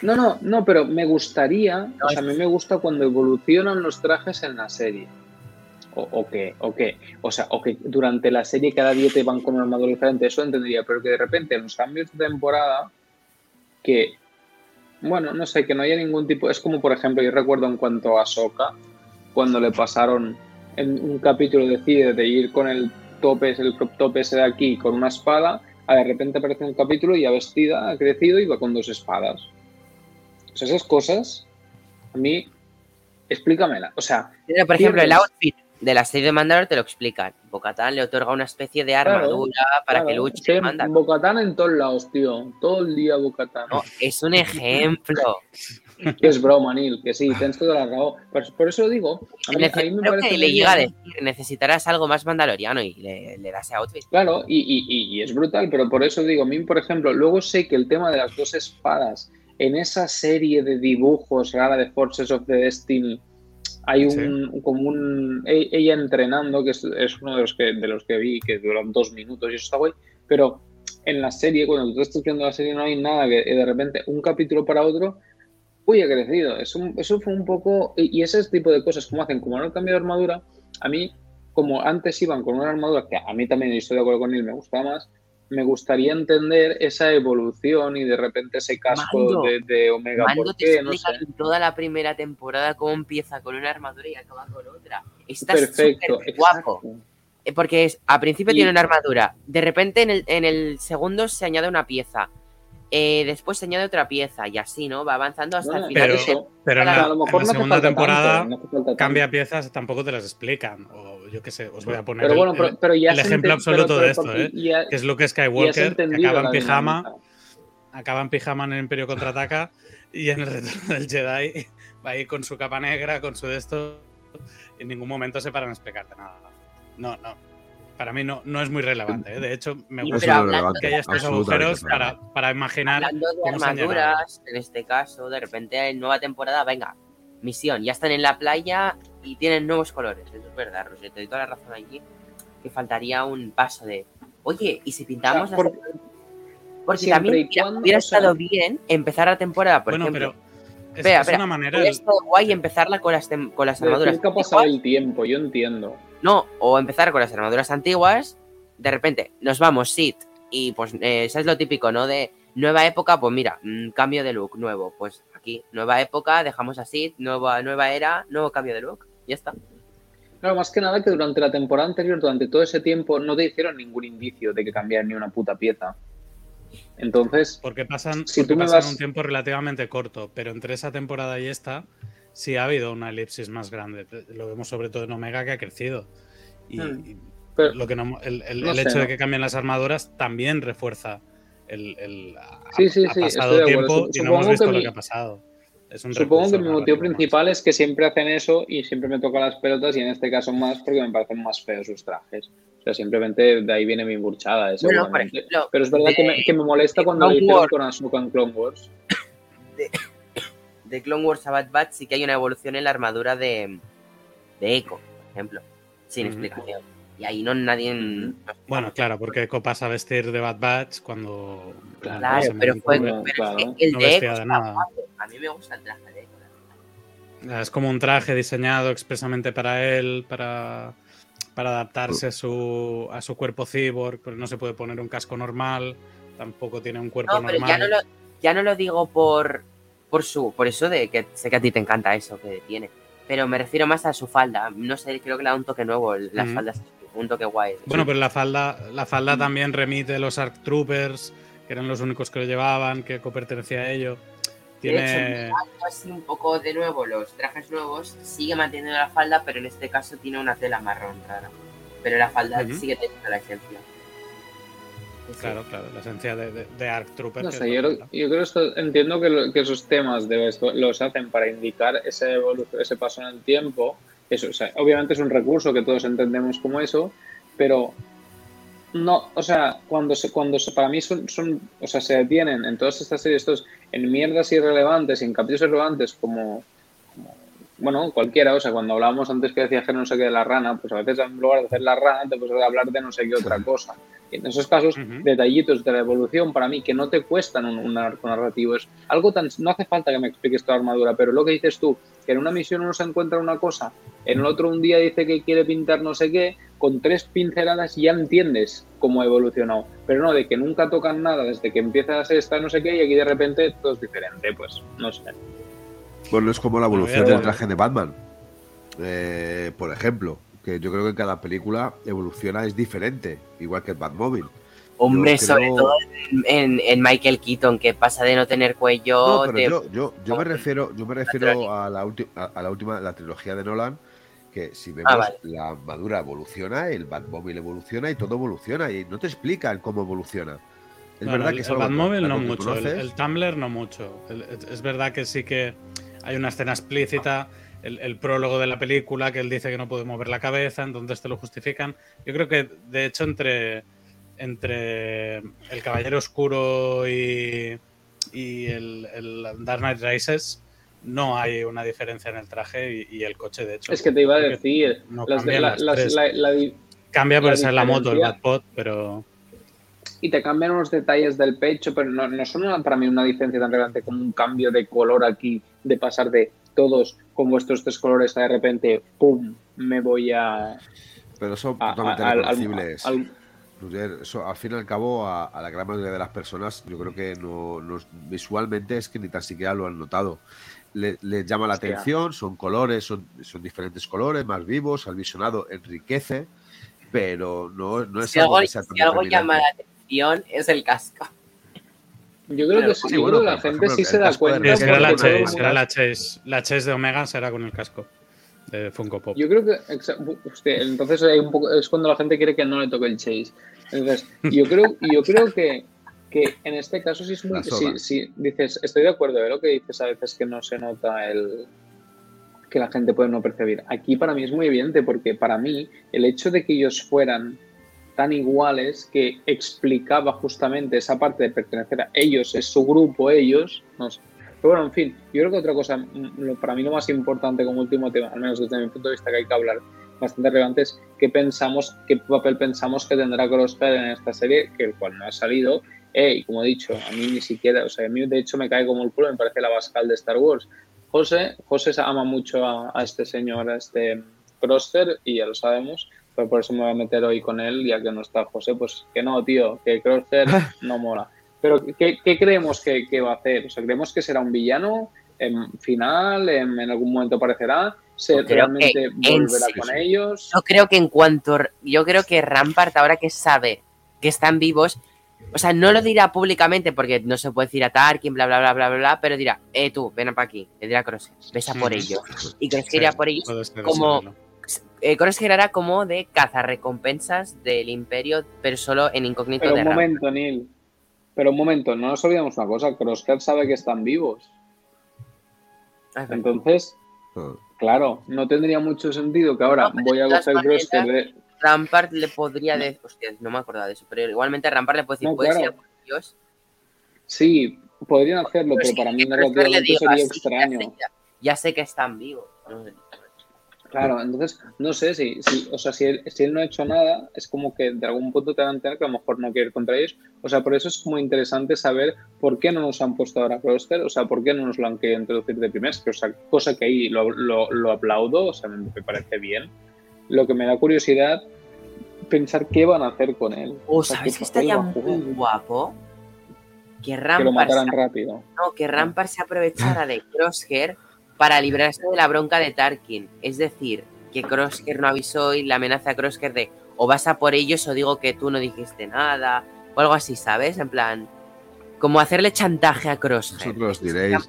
No, no, no, pero me gustaría, o sea, a mí me gusta cuando evolucionan los trajes en la serie. O, o que, o que, o sea, o que durante la serie cada día te van con una armadura diferente, eso entendería, pero que de repente en los cambios de temporada, que, bueno, no sé, que no haya ningún tipo, es como por ejemplo, yo recuerdo en cuanto a Soka, cuando le pasaron en un capítulo decide de ir con el tope, el crop top ese de aquí, con una espada, a de repente aparece el capítulo y ya vestida, ha crecido y va con dos espadas. O sea, esas cosas, a mí, explícamela. O sea, por ejemplo, el outfit de la serie de Mandalor te lo explican. Bocatán le otorga una especie de armadura para que luche. Bocatán en todos lados, tío. Todo el día Bocatán. No, es un ejemplo. es broma, Neil, que sí, tienes toda la razón. Por, eso digo, a mí, me parece que le llega a decir, necesitarás algo más mandaloriano y le, le das ese outfit. Claro, y, y, y, es brutal, pero por eso digo, a mí, por ejemplo, luego sé que el tema de las dos espadas en esa serie de dibujos rara de Forces of the Destiny hay un como un e, ella entrenando que es, uno de los que de los que vi que duran dos minutos y eso está guay pero en la serie cuando tú estás viendo la serie no hay nada que de repente un capítulo para otro uy ha crecido. Eso, eso fue un poco y ese tipo de cosas como hacen como no han cambiado de armadura a mí como antes iban con una armadura que a mí también estoy de acuerdo con él me gusta más me gustaría entender esa evolución y de repente ese casco de, Omega. ¿por qué? No sé. en toda la primera temporada cómo empieza con una armadura y acaba con otra. Está Perfecto, guapo. Eh, porque es, a principio tiene una armadura, de repente en el, en el segundo se añade una pieza, eh, después se añade otra pieza y así, ¿no? Va avanzando hasta el final. Pero, en la, segunda temporada cambia piezas, tampoco te las explican. O yo qué sé, os voy a poner el, ejemplo absoluto de esto, ¿eh? que es Luke Skywalker, que acaba en pijama, acaba en pijama en el Imperio Contraataca y en el Retorno del Jedi va ahí con su capa negra, con su de esto, y en ningún momento se paran a explicarte nada. No, no para mí no, no es muy relevante. ¿eh? De hecho, me gusta que haya estos agujeros para, para, imaginar. Hablando de armaduras, en este caso, de repente en nueva temporada, venga, misión, ya están en la playa y tienen nuevos colores. Eso es verdad, Rosy, te doy toda la razón aquí. Que faltaría un paso de, oye, ¿y si pintamos Porque también hubiera estado bien empezar la temporada, por ejemplo. Pero es, una manera. Hubiera estado guay empezarla con las, con las armaduras. ¿Qué ha pasado el tiempo? Yo entiendo. No, o empezar con las armaduras antiguas, de repente nos vamos, sit, y pues eh, eso es lo típico, ¿no? De nueva época, pues mira, mm, cambio de look nuevo, pues aquí, nueva época, dejamos así, nueva, nueva era, nuevo cambio de look, ya está. Claro, más que nada que durante la temporada anterior, durante todo ese tiempo, no te hicieron ningún indicio de que cambiara ni una puta pieza. Entonces. Porque pasan, si tú pasan un tiempo relativamente corto, pero entre esa temporada y esta, sí ha habido una elipsis más grande. Lo vemos sobre todo en Omega que ha crecido. Y, hmm. lo que no, el, hecho de que cambien las armaduras también refuerza el, el sí, sí, sí, pasado tiempo y no hemos visto lo que ha pasado. Supongo que mi motivo principal es que siempre hacen eso y siempre me tocan las pelotas y en este caso más porque me parecen más feos sus trajes. O sea, simplemente de ahí viene mi burchada. Pero es verdad que, me, que, me, molesta cuando le hicieron con Asuka en Clone Wars de Clone Wars a Bad Batch sí que hay una evolución en la armadura de, de Echo, por ejemplo, sin explicación. Y ahí no nadie. bueno, claro, porque Echo pasa a vestir de Bad Batch cuando. Claro, pero, fue, el de Echo. A mí me gusta el traje de Echo. Es como un traje diseñado expresamente para él, para, para adaptarse a su, a su cuerpo cyborg, pero no se puede poner un casco normal, tampoco tiene un cuerpo no, pero normal. Ya no, lo, ya no lo digo por, por su, por eso de que sé que a ti te encanta eso que tiene. Pero me refiero más a su falda. No sé, creo que le da un toque nuevo. Las faldas, un toque guay. Bueno, pero la falda, la falda también remite a los Arc Troopers, que eran los únicos que lo llevaban, que pertenecía a ello. Tiene. así un poco de nuevo, los trajes nuevos, sigue manteniendo la falda, pero en este caso tiene una tela marrón rara. Pero la falda sigue teniendo la esencia. Claro, claro, la esencia de, de, Arc Trooper. No sé, yo, creo que entiendo que, esos temas los hacen para indicar ese, ese paso en el tiempo. Eso, obviamente es un recurso que todos entendemos como eso, pero no, o sea, cuando se, cuando se, para mí son, son, o sea, se detienen en todas estas series, estos en mierdas irrelevantes, en capítulos irrelevantes como, bueno, cualquiera, o sea, cuando hablábamos antes que decía que no sé qué de la rana, pues a veces en lugar de hacer la rana te puedes hablar de no sé qué otra cosa. Y en esos casos, detallitos de la evolución para mí que no te cuestan un, arco narrativo, es algo tan, no hace falta que me expliques toda la armadura, pero lo que dices tú, que en una misión uno se encuentra una cosa, en el otro un día dice que quiere pintar no sé qué, con tres pinceladas ya entiendes cómo ha evolucionado, pero no de que nunca tocan nada desde que empieza a ser esta no sé qué y aquí de repente todo es diferente, pues no sé. Bueno, es como la evolución del traje de Batman. Eh, por ejemplo, que yo creo que cada película evoluciona es diferente, igual que el Batmóvil. Hombre, sobre todo en, Michael Keaton, que pasa de no tener cuello. No, pero yo, yo, me refiero, yo me refiero a la, a la última, la trilogía de Nolan, que si vemos ah, la armadura evoluciona, el Batmóvil evoluciona y todo evoluciona y no te explican cómo evoluciona. Es verdad que el Batmóvil no mucho, el, el, Tumblr no mucho. es verdad que sí que hay una escena explícita, el, prólogo de la película, que él dice que no puede mover la cabeza, entonces te lo justifican. Yo creo que, de hecho, entre, entre El Caballero Oscuro y, y el, Dark Knight Rises no hay una diferencia en el traje y, el coche, de hecho. Es que te iba a decir, cambia por ser la moto, el Batpod, pero y te cambian unos detalles del pecho, pero no, no son para mí una diferencia tan grande como un cambio de color aquí, de pasar de todos con vuestros tres colores a de repente, ¡pum!, me voy a... Pero son totalmente reconocibles. Eso, al fin y al cabo, a, la gran mayoría de las personas, yo creo que no, visualmente es que ni tan siquiera lo han notado. Les le llama la atención, son colores, son, son diferentes colores, más vivos, al visionado enriquece, pero no, no es algo, si algo llama la atención es el casco. Yo creo que sí, la gente sí se da cuenta. Será la será la chase. La chase de Omega será con el casco de Funko Pop. Yo creo que entonces hay un poco, es cuando la gente quiere que no le toque el chase. Entonces, yo creo, yo creo que, que en este caso sí es muy. Si, dices, estoy de acuerdo de ¿eh? lo que dices a veces que no se nota el que la gente puede no percibir. Aquí para mí es muy evidente porque para mí el hecho de que ellos fueran tan iguales que explicaba justamente esa parte de pertenecer a ellos, es su grupo, ellos, no sé. Pero bueno, en fin, yo creo que otra cosa, mm, para mí lo más importante como último tema, al menos desde mi punto de vista que hay que hablar bastante relevante, es qué pensamos, qué papel pensamos que tendrá Crosshair en esta serie, que el cual no ha salido, y como he dicho, a mí ni siquiera, o sea, a mí de hecho me cae como el culo, me parece la Bascal de Star Wars. José, José ama mucho a, a este señor, a este Crosshair, y ya lo sabemos, pues por eso me voy a meter hoy con él, ya que no está José, pues que no, tío, que Crosshair no mola. Pero ¿qué, creemos que, va a hacer? O sea, ¿creemos que será un villano? ¿En final? ¿En, algún momento aparecerá? ¿Se realmente volverá con ellos? Yo creo que en cuanto... Yo creo que Rampart, ahora que sabe que están vivos, o sea, no lo dirá públicamente porque no se puede decir a Tarkin, bla, bla, bla, bla, bla, pero dirá, eh, tú, ven para aquí, le dirá Crosshair, besa por ellos. Y que irá por ellos como eh, era como de cazarrecompensas del imperio, pero solo en incógnito pero un momento, Neil. Pero un momento, no nos olvidemos una cosa, Crosshair sabe que están vivos. Ah, Entonces, ah. claro, no tendría mucho sentido que ahora voy a coger Crosshair de... Rampart le podría decir, hostia, no me acordaba de eso, pero igualmente Rampart le puede decir, ¿puedes ir a por Dios? Sí, podrían hacerlo, pero, para mí narrativamente sería extraño. Ya, sé que están vivos. No sé. Claro, entonces no sé si, o sea, si él, si él no ha hecho nada, es como que de algún punto te van a tener que a lo mejor no quiere ir contra ellos. O sea, por eso es muy interesante saber por qué no nos han puesto ahora Croster, o sea, por qué no nos lo han querido introducir de primeras, o sea, cosa que ahí lo, lo, aplaudo, o sea, me, parece bien. Lo que me da curiosidad, pensar qué van a hacer con él. O, ¿sabes que estaría muy guapo? Que Rampart, lo mataran rápido. No, que Rampart se aprovechara de Crosshair para librarse de la bronca de Tarkin. Es decir, que Crosshair no avisó y la amenaza a Crosshair de o vas a por ellos o digo que tú no dijiste nada o algo así, ¿sabes? En plan, como hacerle chantaje a Crosshair. Vosotros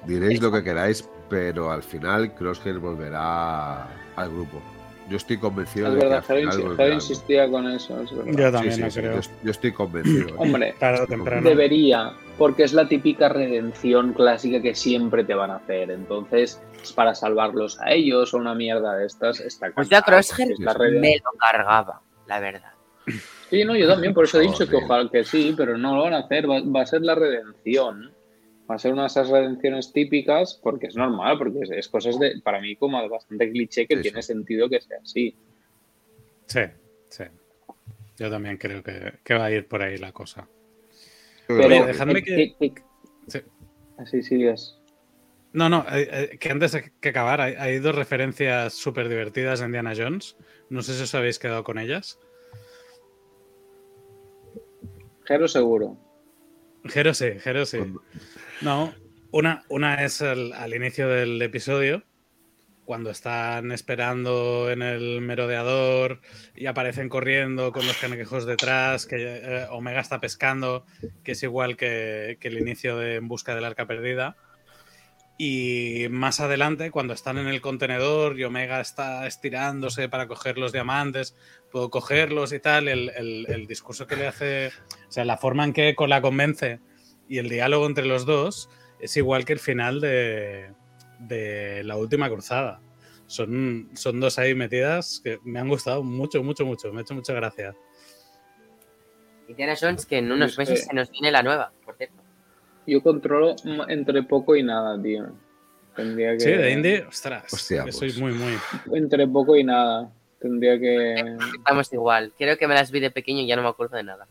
diréis, lo que queráis, pero al final Crosshair volverá al grupo. Yo estoy convencido de que. Al insistía con eso. yo también creo. Yo, estoy convencido. ¿eh? Hombre, debería, porque es la típica redención clásica que siempre te van a hacer. Entonces, para salvarlos a ellos o una mierda de estas, está Pues ya Crosshair me lo cargaba, la verdad. Sí, no, yo también, por eso he dicho que ojalá que sí, pero no lo van a hacer, va, a ser la redención. Va a ser una de esas redenciones típicas porque es normal, porque es, cosas de, para mí como bastante cliché que tiene sentido que sea así. Sí, sí. Yo también creo que, va a ir por ahí la cosa. Pero, dejadme que... Sí. Así sigues. No, no, eh, eh, que antes de que acabar, hay, dos referencias súper divertidas en Indiana Jones. No sé si os habéis quedado con ellas. Jero seguro. Jero sí, Jero sí. No, una, una es al inicio del episodio, cuando están esperando en el merodeador y aparecen corriendo con los canequejos detrás, que eh, Omega está pescando, que es igual que, que el inicio de En Busca del Arca Perdida. Y más adelante, cuando están en el contenedor y Omega está estirándose para coger los diamantes, puedo cogerlos y tal, el, discurso que le hace, o sea, la forma en que la convence y el diálogo entre los dos es igual que el final de, la última cruzada. Son, son dos ahí metidas que me han gustado mucho, mucho, mucho. Me ha hecho mucha gracia. Indiana Jones, que en unos meses se nos viene la nueva, por cierto. Yo controlo entre poco y nada, tío. Tendría que... Sí, de indie, ostras. Hostia, soy pues. muy, muy. Entre poco y nada. Tendría que. Estamos igual. Creo que me las vi de pequeño y ya no me acuerdo de nada.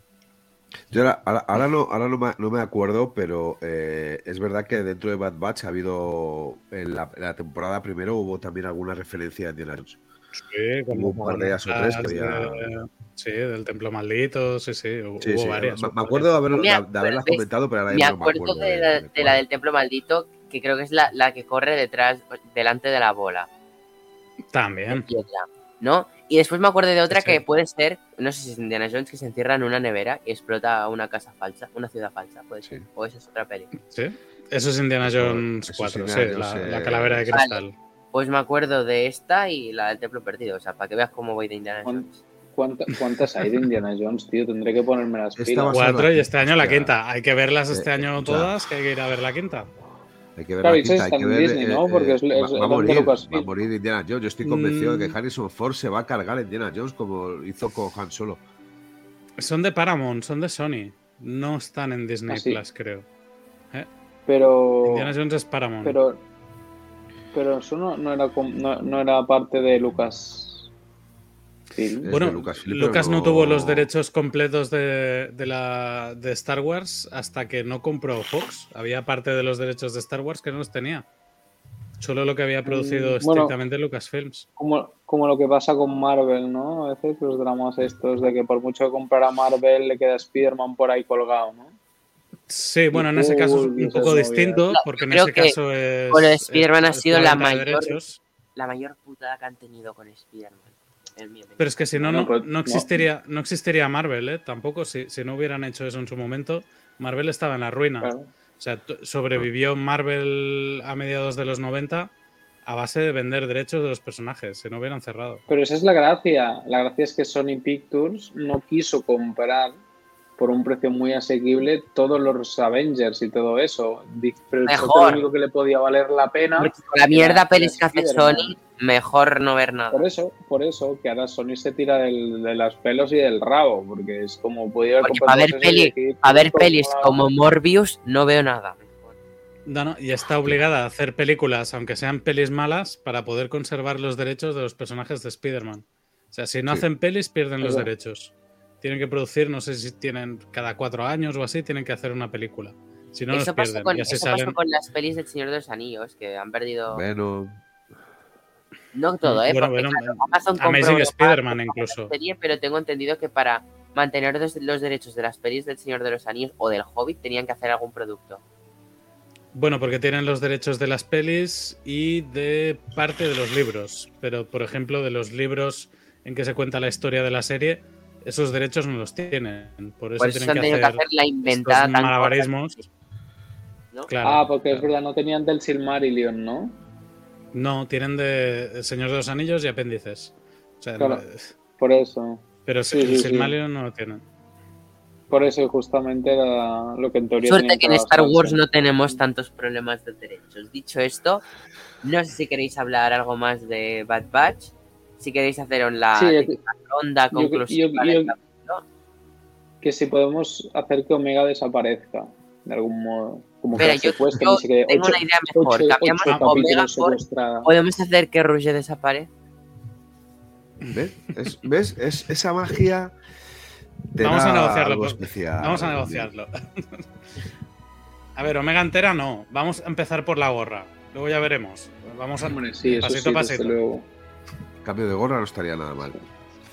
Yo ahora, no, ahora no, me, acuerdo, pero eh, es verdad que dentro de Bad Batch ha habido. En la, temporada primero hubo también alguna referencia a Indiana Jones. Sí, como un par de ellas o tres que había. Sí, del Templo Maldito, sí, sí, hubo varias. Me, acuerdo de, haberlas comentado, pero ahora me acuerdo no me acuerdo. de, de, la, del Templo Maldito, que creo que es la, la, que corre detrás, delante de la bola. También. ¿No? Y después me acuerdo de otra que puede ser, no sé si es Indiana Jones, que se encierra en una nevera y explota una casa falsa, una ciudad falsa, puede ser. O esa es otra peli. Sí. Eso es Indiana Jones 4, sí, la, calavera de cristal. Pues me acuerdo de esta y la del templo perdido, o sea, para que veas cómo voy de Indiana Jones. ¿Cuántas, hay de Indiana Jones, tío? Tendré que ponerme las pilas. Cuatro y este año la quinta. Hay que verlas este año todas, que hay que ir a ver la quinta. Hay que ver la quinta, hay que ver. Disney, ¿no? Porque es, va, a morir, va a morir Indiana Jones. Yo estoy convencido de que mm. Harrison Ford se va a cargar Indiana Jones como hizo con Han Solo. Son de Paramount, son de Sony. No están en Disney ¿Ah, Plus, creo. ¿Eh? Pero. Indiana Jones es Paramount. Pero. Pero eso no, no era, no, no era parte de Lucas bueno, Lucas no... tuvo los derechos completos de, la, de Star Wars hasta que no compró Fox. Había parte de los derechos de Star Wars que no los tenía. Solo lo que había producido mm, estrictamente Lucasfilms. Como, como lo que pasa con Marvel, ¿no? A veces los dramas estos de que por mucho que comprara Marvel le queda Spider-Man por ahí colgado, ¿no? Sí, bueno, en ese caso es un poco distinto, porque en ese caso es. Bueno, Spider-Man ha sido la mayor, la mayor putada que han tenido con Spider-Man. Pero es que si no, no, pues, existiría, no existiría Marvel, ¿eh? Tampoco, si, no hubieran hecho eso en su momento, Marvel estaba en la ruina. O sea, sobrevivió Marvel a mediados de los 90 a base de vender derechos de los personajes, si no hubieran cerrado. Pero esa es la gracia. La gracia es que Sony Pictures no quiso comprar por un precio muy asequible todos los Avengers y todo eso. Pero Mejor. lo único que le podía valer la pena. la mierda pelis que hace Sony, mejor no ver nada. Por eso, por eso, que ahora Sony se tira del, de las pelos y del rabo, porque es como podía haber a ver, peli, a ver pelis como Morbius no veo nada. No, no, y está obligada a hacer películas, aunque sean pelis malas, para poder conservar los derechos de los personajes de Spider-Man. O sea, si no hacen pelis, pierden los derechos tienen que producir, no sé si tienen cada cuatro años o así, tienen que hacer una película. Si no, eso pierden. Con, eso pasó con las pelis del Señor de los Anillos, que han perdido. Bueno. No todo, ¿eh? Bueno, bueno, Amazing Spider-Man incluso. Serie, pero tengo entendido que para mantener los, los, derechos de las pelis del Señor de los Anillos o del Hobbit tenían que hacer algún producto. Bueno, porque tienen los derechos de las pelis y de parte de los libros. Pero, por ejemplo, de los libros en que se cuenta la historia de la serie, esos derechos no los tienen. Por eso, tienen que, hacer la inventada malabarismos. ah, porque es verdad, no tenían del Silmarillion, ¿no? No, tienen de Señor de los Anillos y apéndices. claro, por eso. Pero sí, el Silmarillion no lo tienen. Por eso justamente era lo que en teoría. Suerte que en Star Wars no tenemos tantos problemas de derechos. Dicho esto, no sé si queréis hablar algo más de Bad Batch si queréis hacer la, ronda conclusiva. que si podemos hacer que Omega desaparezca, de algún modo. Como que yo, yo tengo una idea mejor. Cambiamos Omega por. ¿Podemos hacer que Rouge desaparezca? ¿Ves? Es, ¿Ves? Es esa magia. Vamos a negociarlo. Pues. Vamos a negociarlo. a ver, Omega entera no. Vamos a empezar por la gorra. Luego ya veremos. Vamos a sí, pasito a pasito. Cambio de gorra no estaría nada mal.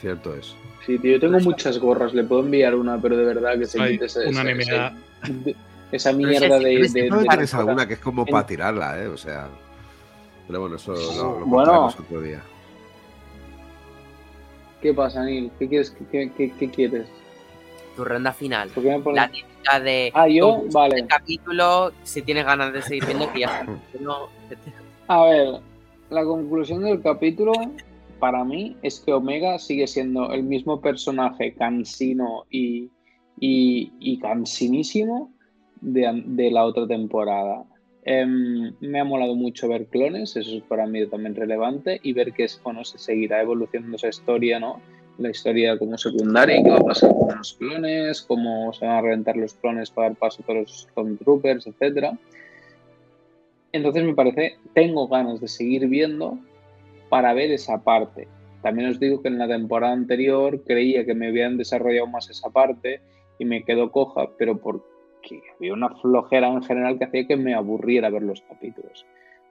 Cierto es. Sí, tío, yo tengo muchas gorras. Le puedo enviar una, pero de verdad que se quite esa, esa, esa, mierda de. de, tienes alguna que es como para tirarla, ¿eh? O sea. Pero bueno, eso lo, lo bueno, otro día. ¿Qué pasa, Neil? ¿Qué quieres? ¿Qué, qué, qué quieres? Tu ronda final. La típica de. Ah, yo, vale. El capítulo, si tienes ganas de seguir viendo, que ya no... A ver, la conclusión del capítulo para mí es que Omega sigue siendo el mismo personaje cansino y, y, cansinísimo de, la otra temporada. Em, me ha molado mucho ver clones, eso es para mí también relevante, y ver que bueno, se seguirá evolucionando esa historia, ¿no? La historia como secundaria, qué va a pasar con los clones, cómo se van a reventar los clones para dar paso a todos los Stormtroopers, etc. Entonces me parece, tengo ganas de seguir viendo para ver esa parte. También os digo que en la temporada anterior creía que me habían desarrollado más esa parte y me quedó coja, pero por que había una flojera en general que hacía que me aburriera ver los capítulos.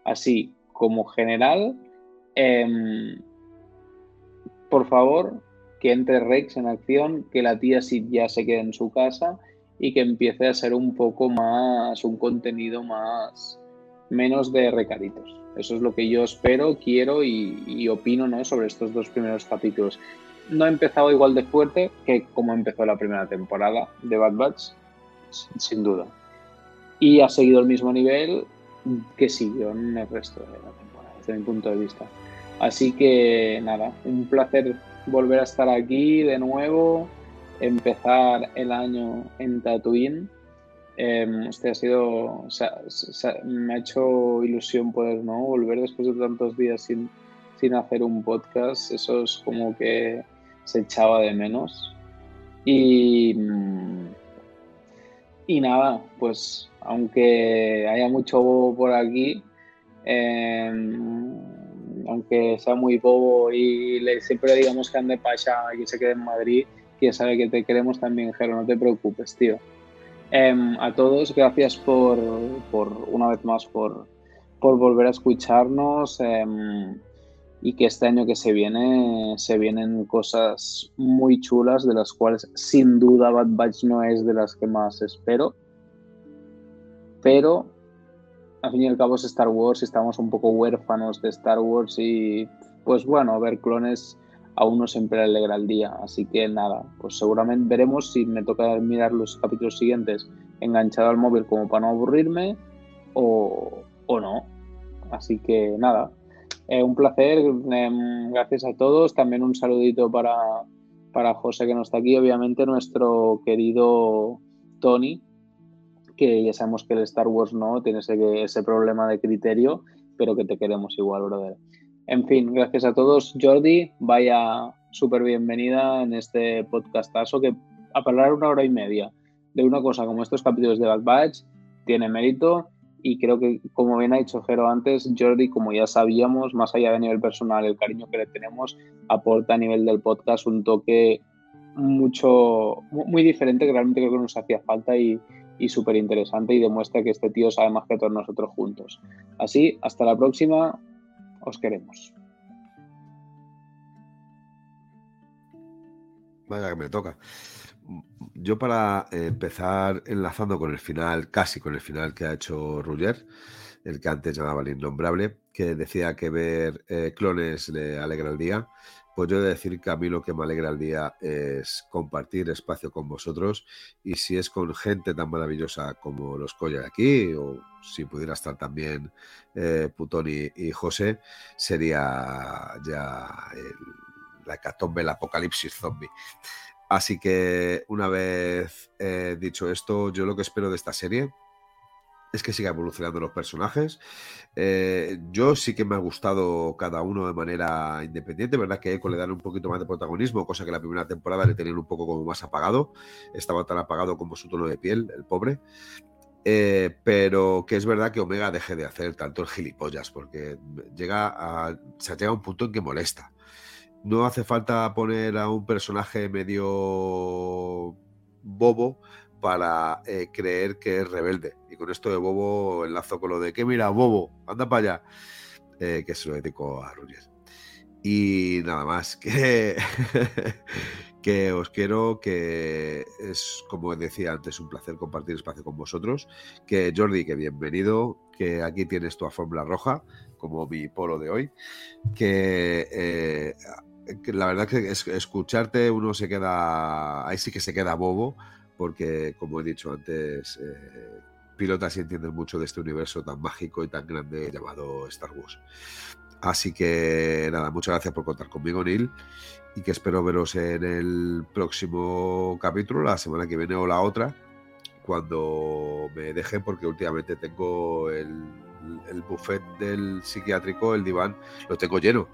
Así, como general, em, por favor, que entre Rex en acción, que la tía sí ya se quede en su casa y que empiece a ser un poco más, un contenido más, menos de recaditos. Eso es lo que yo espero, quiero y, opino ¿no? sobre estos dos primeros capítulos. No ha empezado igual de fuerte que como empezó la primera temporada de Bad Batch, sin duda. Y ha seguido el mismo nivel que siguió en el resto de la temporada, desde mi punto de vista. Así que nada, un placer volver a estar aquí de nuevo, empezar el año en Tatooine. Este ha sido, me ha hecho ilusión poder ¿no? volver después de tantos días sin, sin hacer un podcast. Eso es como que se echaba de menos. Y, y nada, pues aunque haya mucho bobo por aquí, em, aunque sea muy bobo y le, siempre digamos que ande pacha y que se quede en Madrid, que sabe que te queremos también, Jero, no te preocupes, tío. Em, a todos, gracias por, una vez más por, por volver a escucharnos. Em, y que este año que se viene se vienen cosas muy chulas de las cuales sin duda Bad Batch no es de las que más espero pero al fin y al cabo es Star Wars y estamos un poco huérfanos de Star Wars y pues bueno, ver clones a uno siempre le alegra el día, así que nada, pues seguramente veremos si me toca mirar los capítulos siguientes enganchado al móvil como para no aburrirme o, o no, así que nada, eh, un placer, em, gracias a todos. También un saludito para, para José que no está aquí, obviamente nuestro querido Tony, que ya sabemos que el Star Wars no tiene ese, ese problema de criterio, pero que te queremos igual, brother. En fin, gracias a todos. Jordi, vaya súper bienvenida en este podcastazo que a hablar una hora y media de una cosa como estos capítulos de Bad Batch tiene mérito y creo que, como bien ha dicho Jero antes, Jordi, como ya sabíamos, más allá de nivel personal, el cariño que le tenemos, aporta a nivel del podcast un toque mucho, muy diferente que realmente creo que nos hacía falta y, y súper interesante y demuestra que este tío sabe más que todos nosotros juntos. Así, hasta la próxima, os queremos. Vaya que me toca yo para empezar enlazando con el final, casi con el final que ha hecho Rugger, el que antes llamaba el innombrable, que decía que ver eh, clones le alegra el día, pues yo de decir que a mí lo que me alegra el día es compartir espacio con vosotros y si es con gente tan maravillosa como los Coya aquí, o si pudiera estar también eh, Putón y, José, sería ya la hecatombe, el apocalipsis zombie. Así que una vez eh, dicho esto, yo lo que espero de esta serie es que siga evolucionando los personajes. Eh, yo sí que me ha gustado cada uno de manera independiente, ¿verdad? Que Echo le dan un poquito más de protagonismo, cosa que la primera temporada le tenían un poco como más apagado. Estaba tan apagado como su tono de piel, el pobre. Eh, pero que es verdad que Omega deje de hacer tanto el gilipollas, porque llega a, se llega a un punto en que molesta. No hace falta poner a un personaje medio bobo para eh, creer que es rebelde. Y con esto de bobo enlazo con lo de que mira, bobo, anda para allá, eh, que se lo dedico a Ruggies. Y nada más, que, que os quiero, que es, como decía antes, un placer compartir espacio con vosotros. Que Jordi, que bienvenido, que aquí tienes tu fórmula roja, como mi polo de hoy. Que, eh, la verdad que escucharte uno se queda, ahí sí que se queda bobo, porque como he dicho antes, eh, pilotas y entienden mucho de este universo tan mágico y tan grande llamado Star Wars. Así que nada, muchas gracias por contar conmigo, Neil, y que espero veros en el próximo capítulo, la semana que viene o la otra, cuando me dejen, porque últimamente tengo el, el buffet del psiquiátrico, el diván, lo tengo lleno.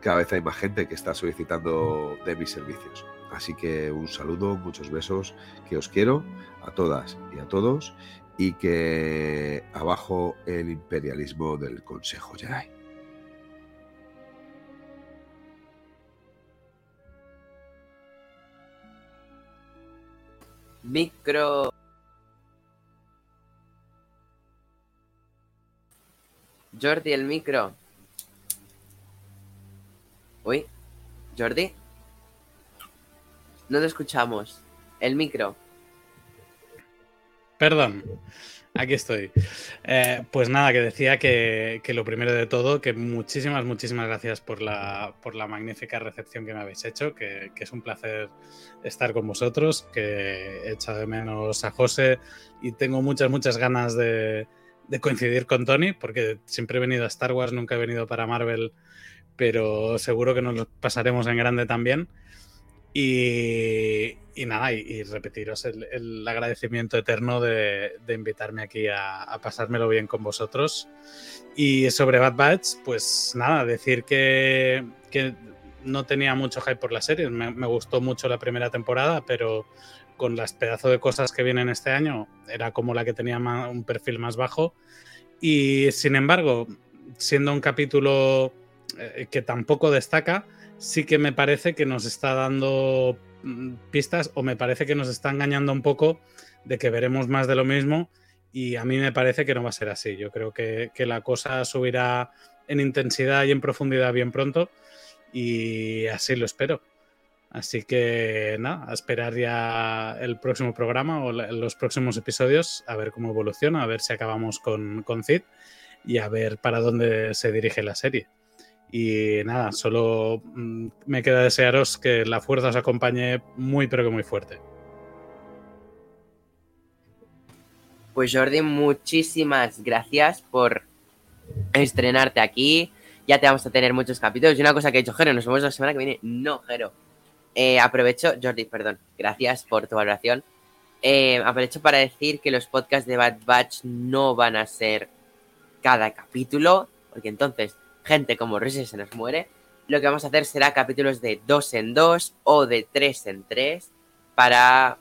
Cada vez hay más gente que está solicitando de mis servicios. Así que un saludo, muchos besos, que os quiero a todas y a todos, y que abajo el imperialismo del Consejo Jedi. Micro. Jordi, el micro. Uy, Jordi. No te escuchamos. El micro. Perdón. Aquí estoy. Eh, pues nada, que decía que, lo primero de todo, que muchísimas, muchísimas gracias por la, por la magnífica recepción que me habéis hecho, que, es un placer estar con vosotros, que he echado de menos a José y tengo muchas, muchas ganas de, coincidir con Tony, porque siempre he venido a Star Wars, nunca he venido para Marvel, pero seguro que nos lo pasaremos en grande también. Y, nada, y, repetiros el, agradecimiento eterno de, invitarme aquí a, pasármelo bien con vosotros. Y sobre Bad Batch, pues nada, decir que, no tenía mucho hype por la serie. Me, gustó mucho la primera temporada, pero con las pedazos de cosas que vienen este año, era como la que tenía un perfil más bajo. Y sin embargo, siendo un capítulo eh, que tampoco destaca, sí que me parece que nos está dando mm, pistas o me parece que nos está engañando un poco de que veremos más de lo mismo y a mí me parece que no va a ser así. Yo creo que, la cosa subirá en intensidad y en profundidad bien pronto y así lo espero. Así que nada, a esperar ya el próximo programa o los próximos episodios, a ver cómo evoluciona, a ver si acabamos con, con Cid y a ver para dónde se dirige la serie. Y nada, solo mm, me queda desearos que la fuerza os acompañe muy, pero que muy fuerte. Pues Jordi, muchísimas gracias por estrenarte aquí. Ya te vamos a tener muchos capítulos. Y una cosa que ha dicho Jero, nos vemos la semana que viene. No, Jero. Eh, aprovecho, Jordi, perdón. Gracias por tu valoración. Eh, aprovecho para decir que los podcasts de Bad Batch no van a ser cada capítulo, porque entonces gente como Reyes se nos muere, lo que vamos a hacer será capítulos de dos en dos o de tres en tres para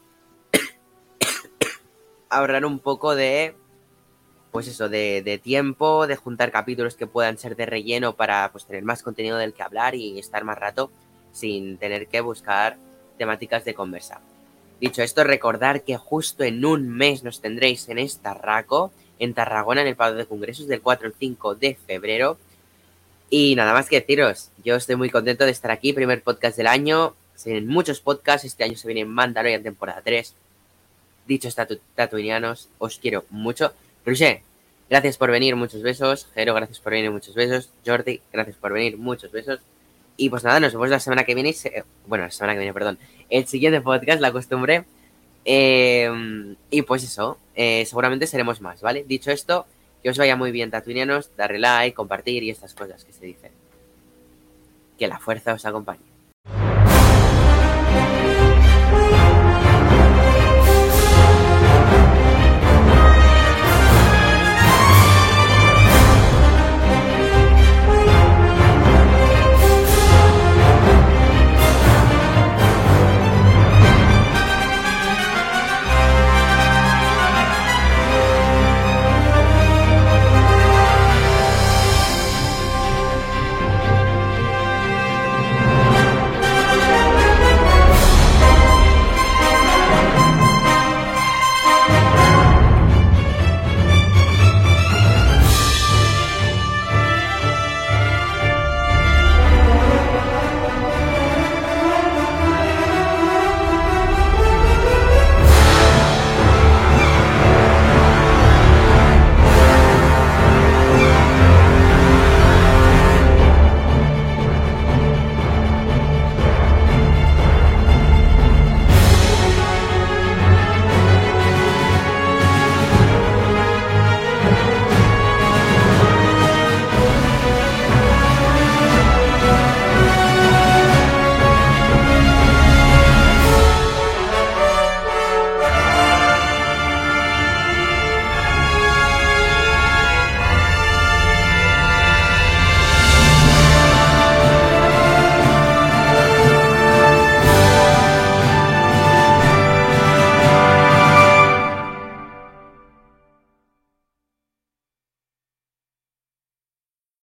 ahorrar un poco de, pues eso, de, tiempo, de juntar capítulos que puedan ser de relleno para pues, tener más contenido del que hablar y estar más rato sin tener que buscar temáticas de conversa. Dicho esto, recordar que justo en un mes nos tendréis en esta RACO, en Tarragona, en el Pado de Congresos, del 4 al 5 de febrero. Y nada más que deciros, yo estoy muy contento de estar aquí, primer podcast del año. Se vienen muchos podcasts, este año se viene Mandalorian temporada 3. Dicho tatu tatuinianos, os quiero mucho. Ruche, gracias por venir, muchos besos. Jero, gracias por venir, muchos besos. Jordi, gracias por venir, muchos besos. Y pues nada, nos vemos la semana que viene. Bueno, la semana que viene, perdón. El siguiente podcast, la costumbre. Em, y pues eso, eh, seguramente seremos más, ¿vale? Dicho esto, que os vaya muy bien, tatuinianos, darle like, compartir y estas cosas que se dicen. Que la fuerza os acompañe.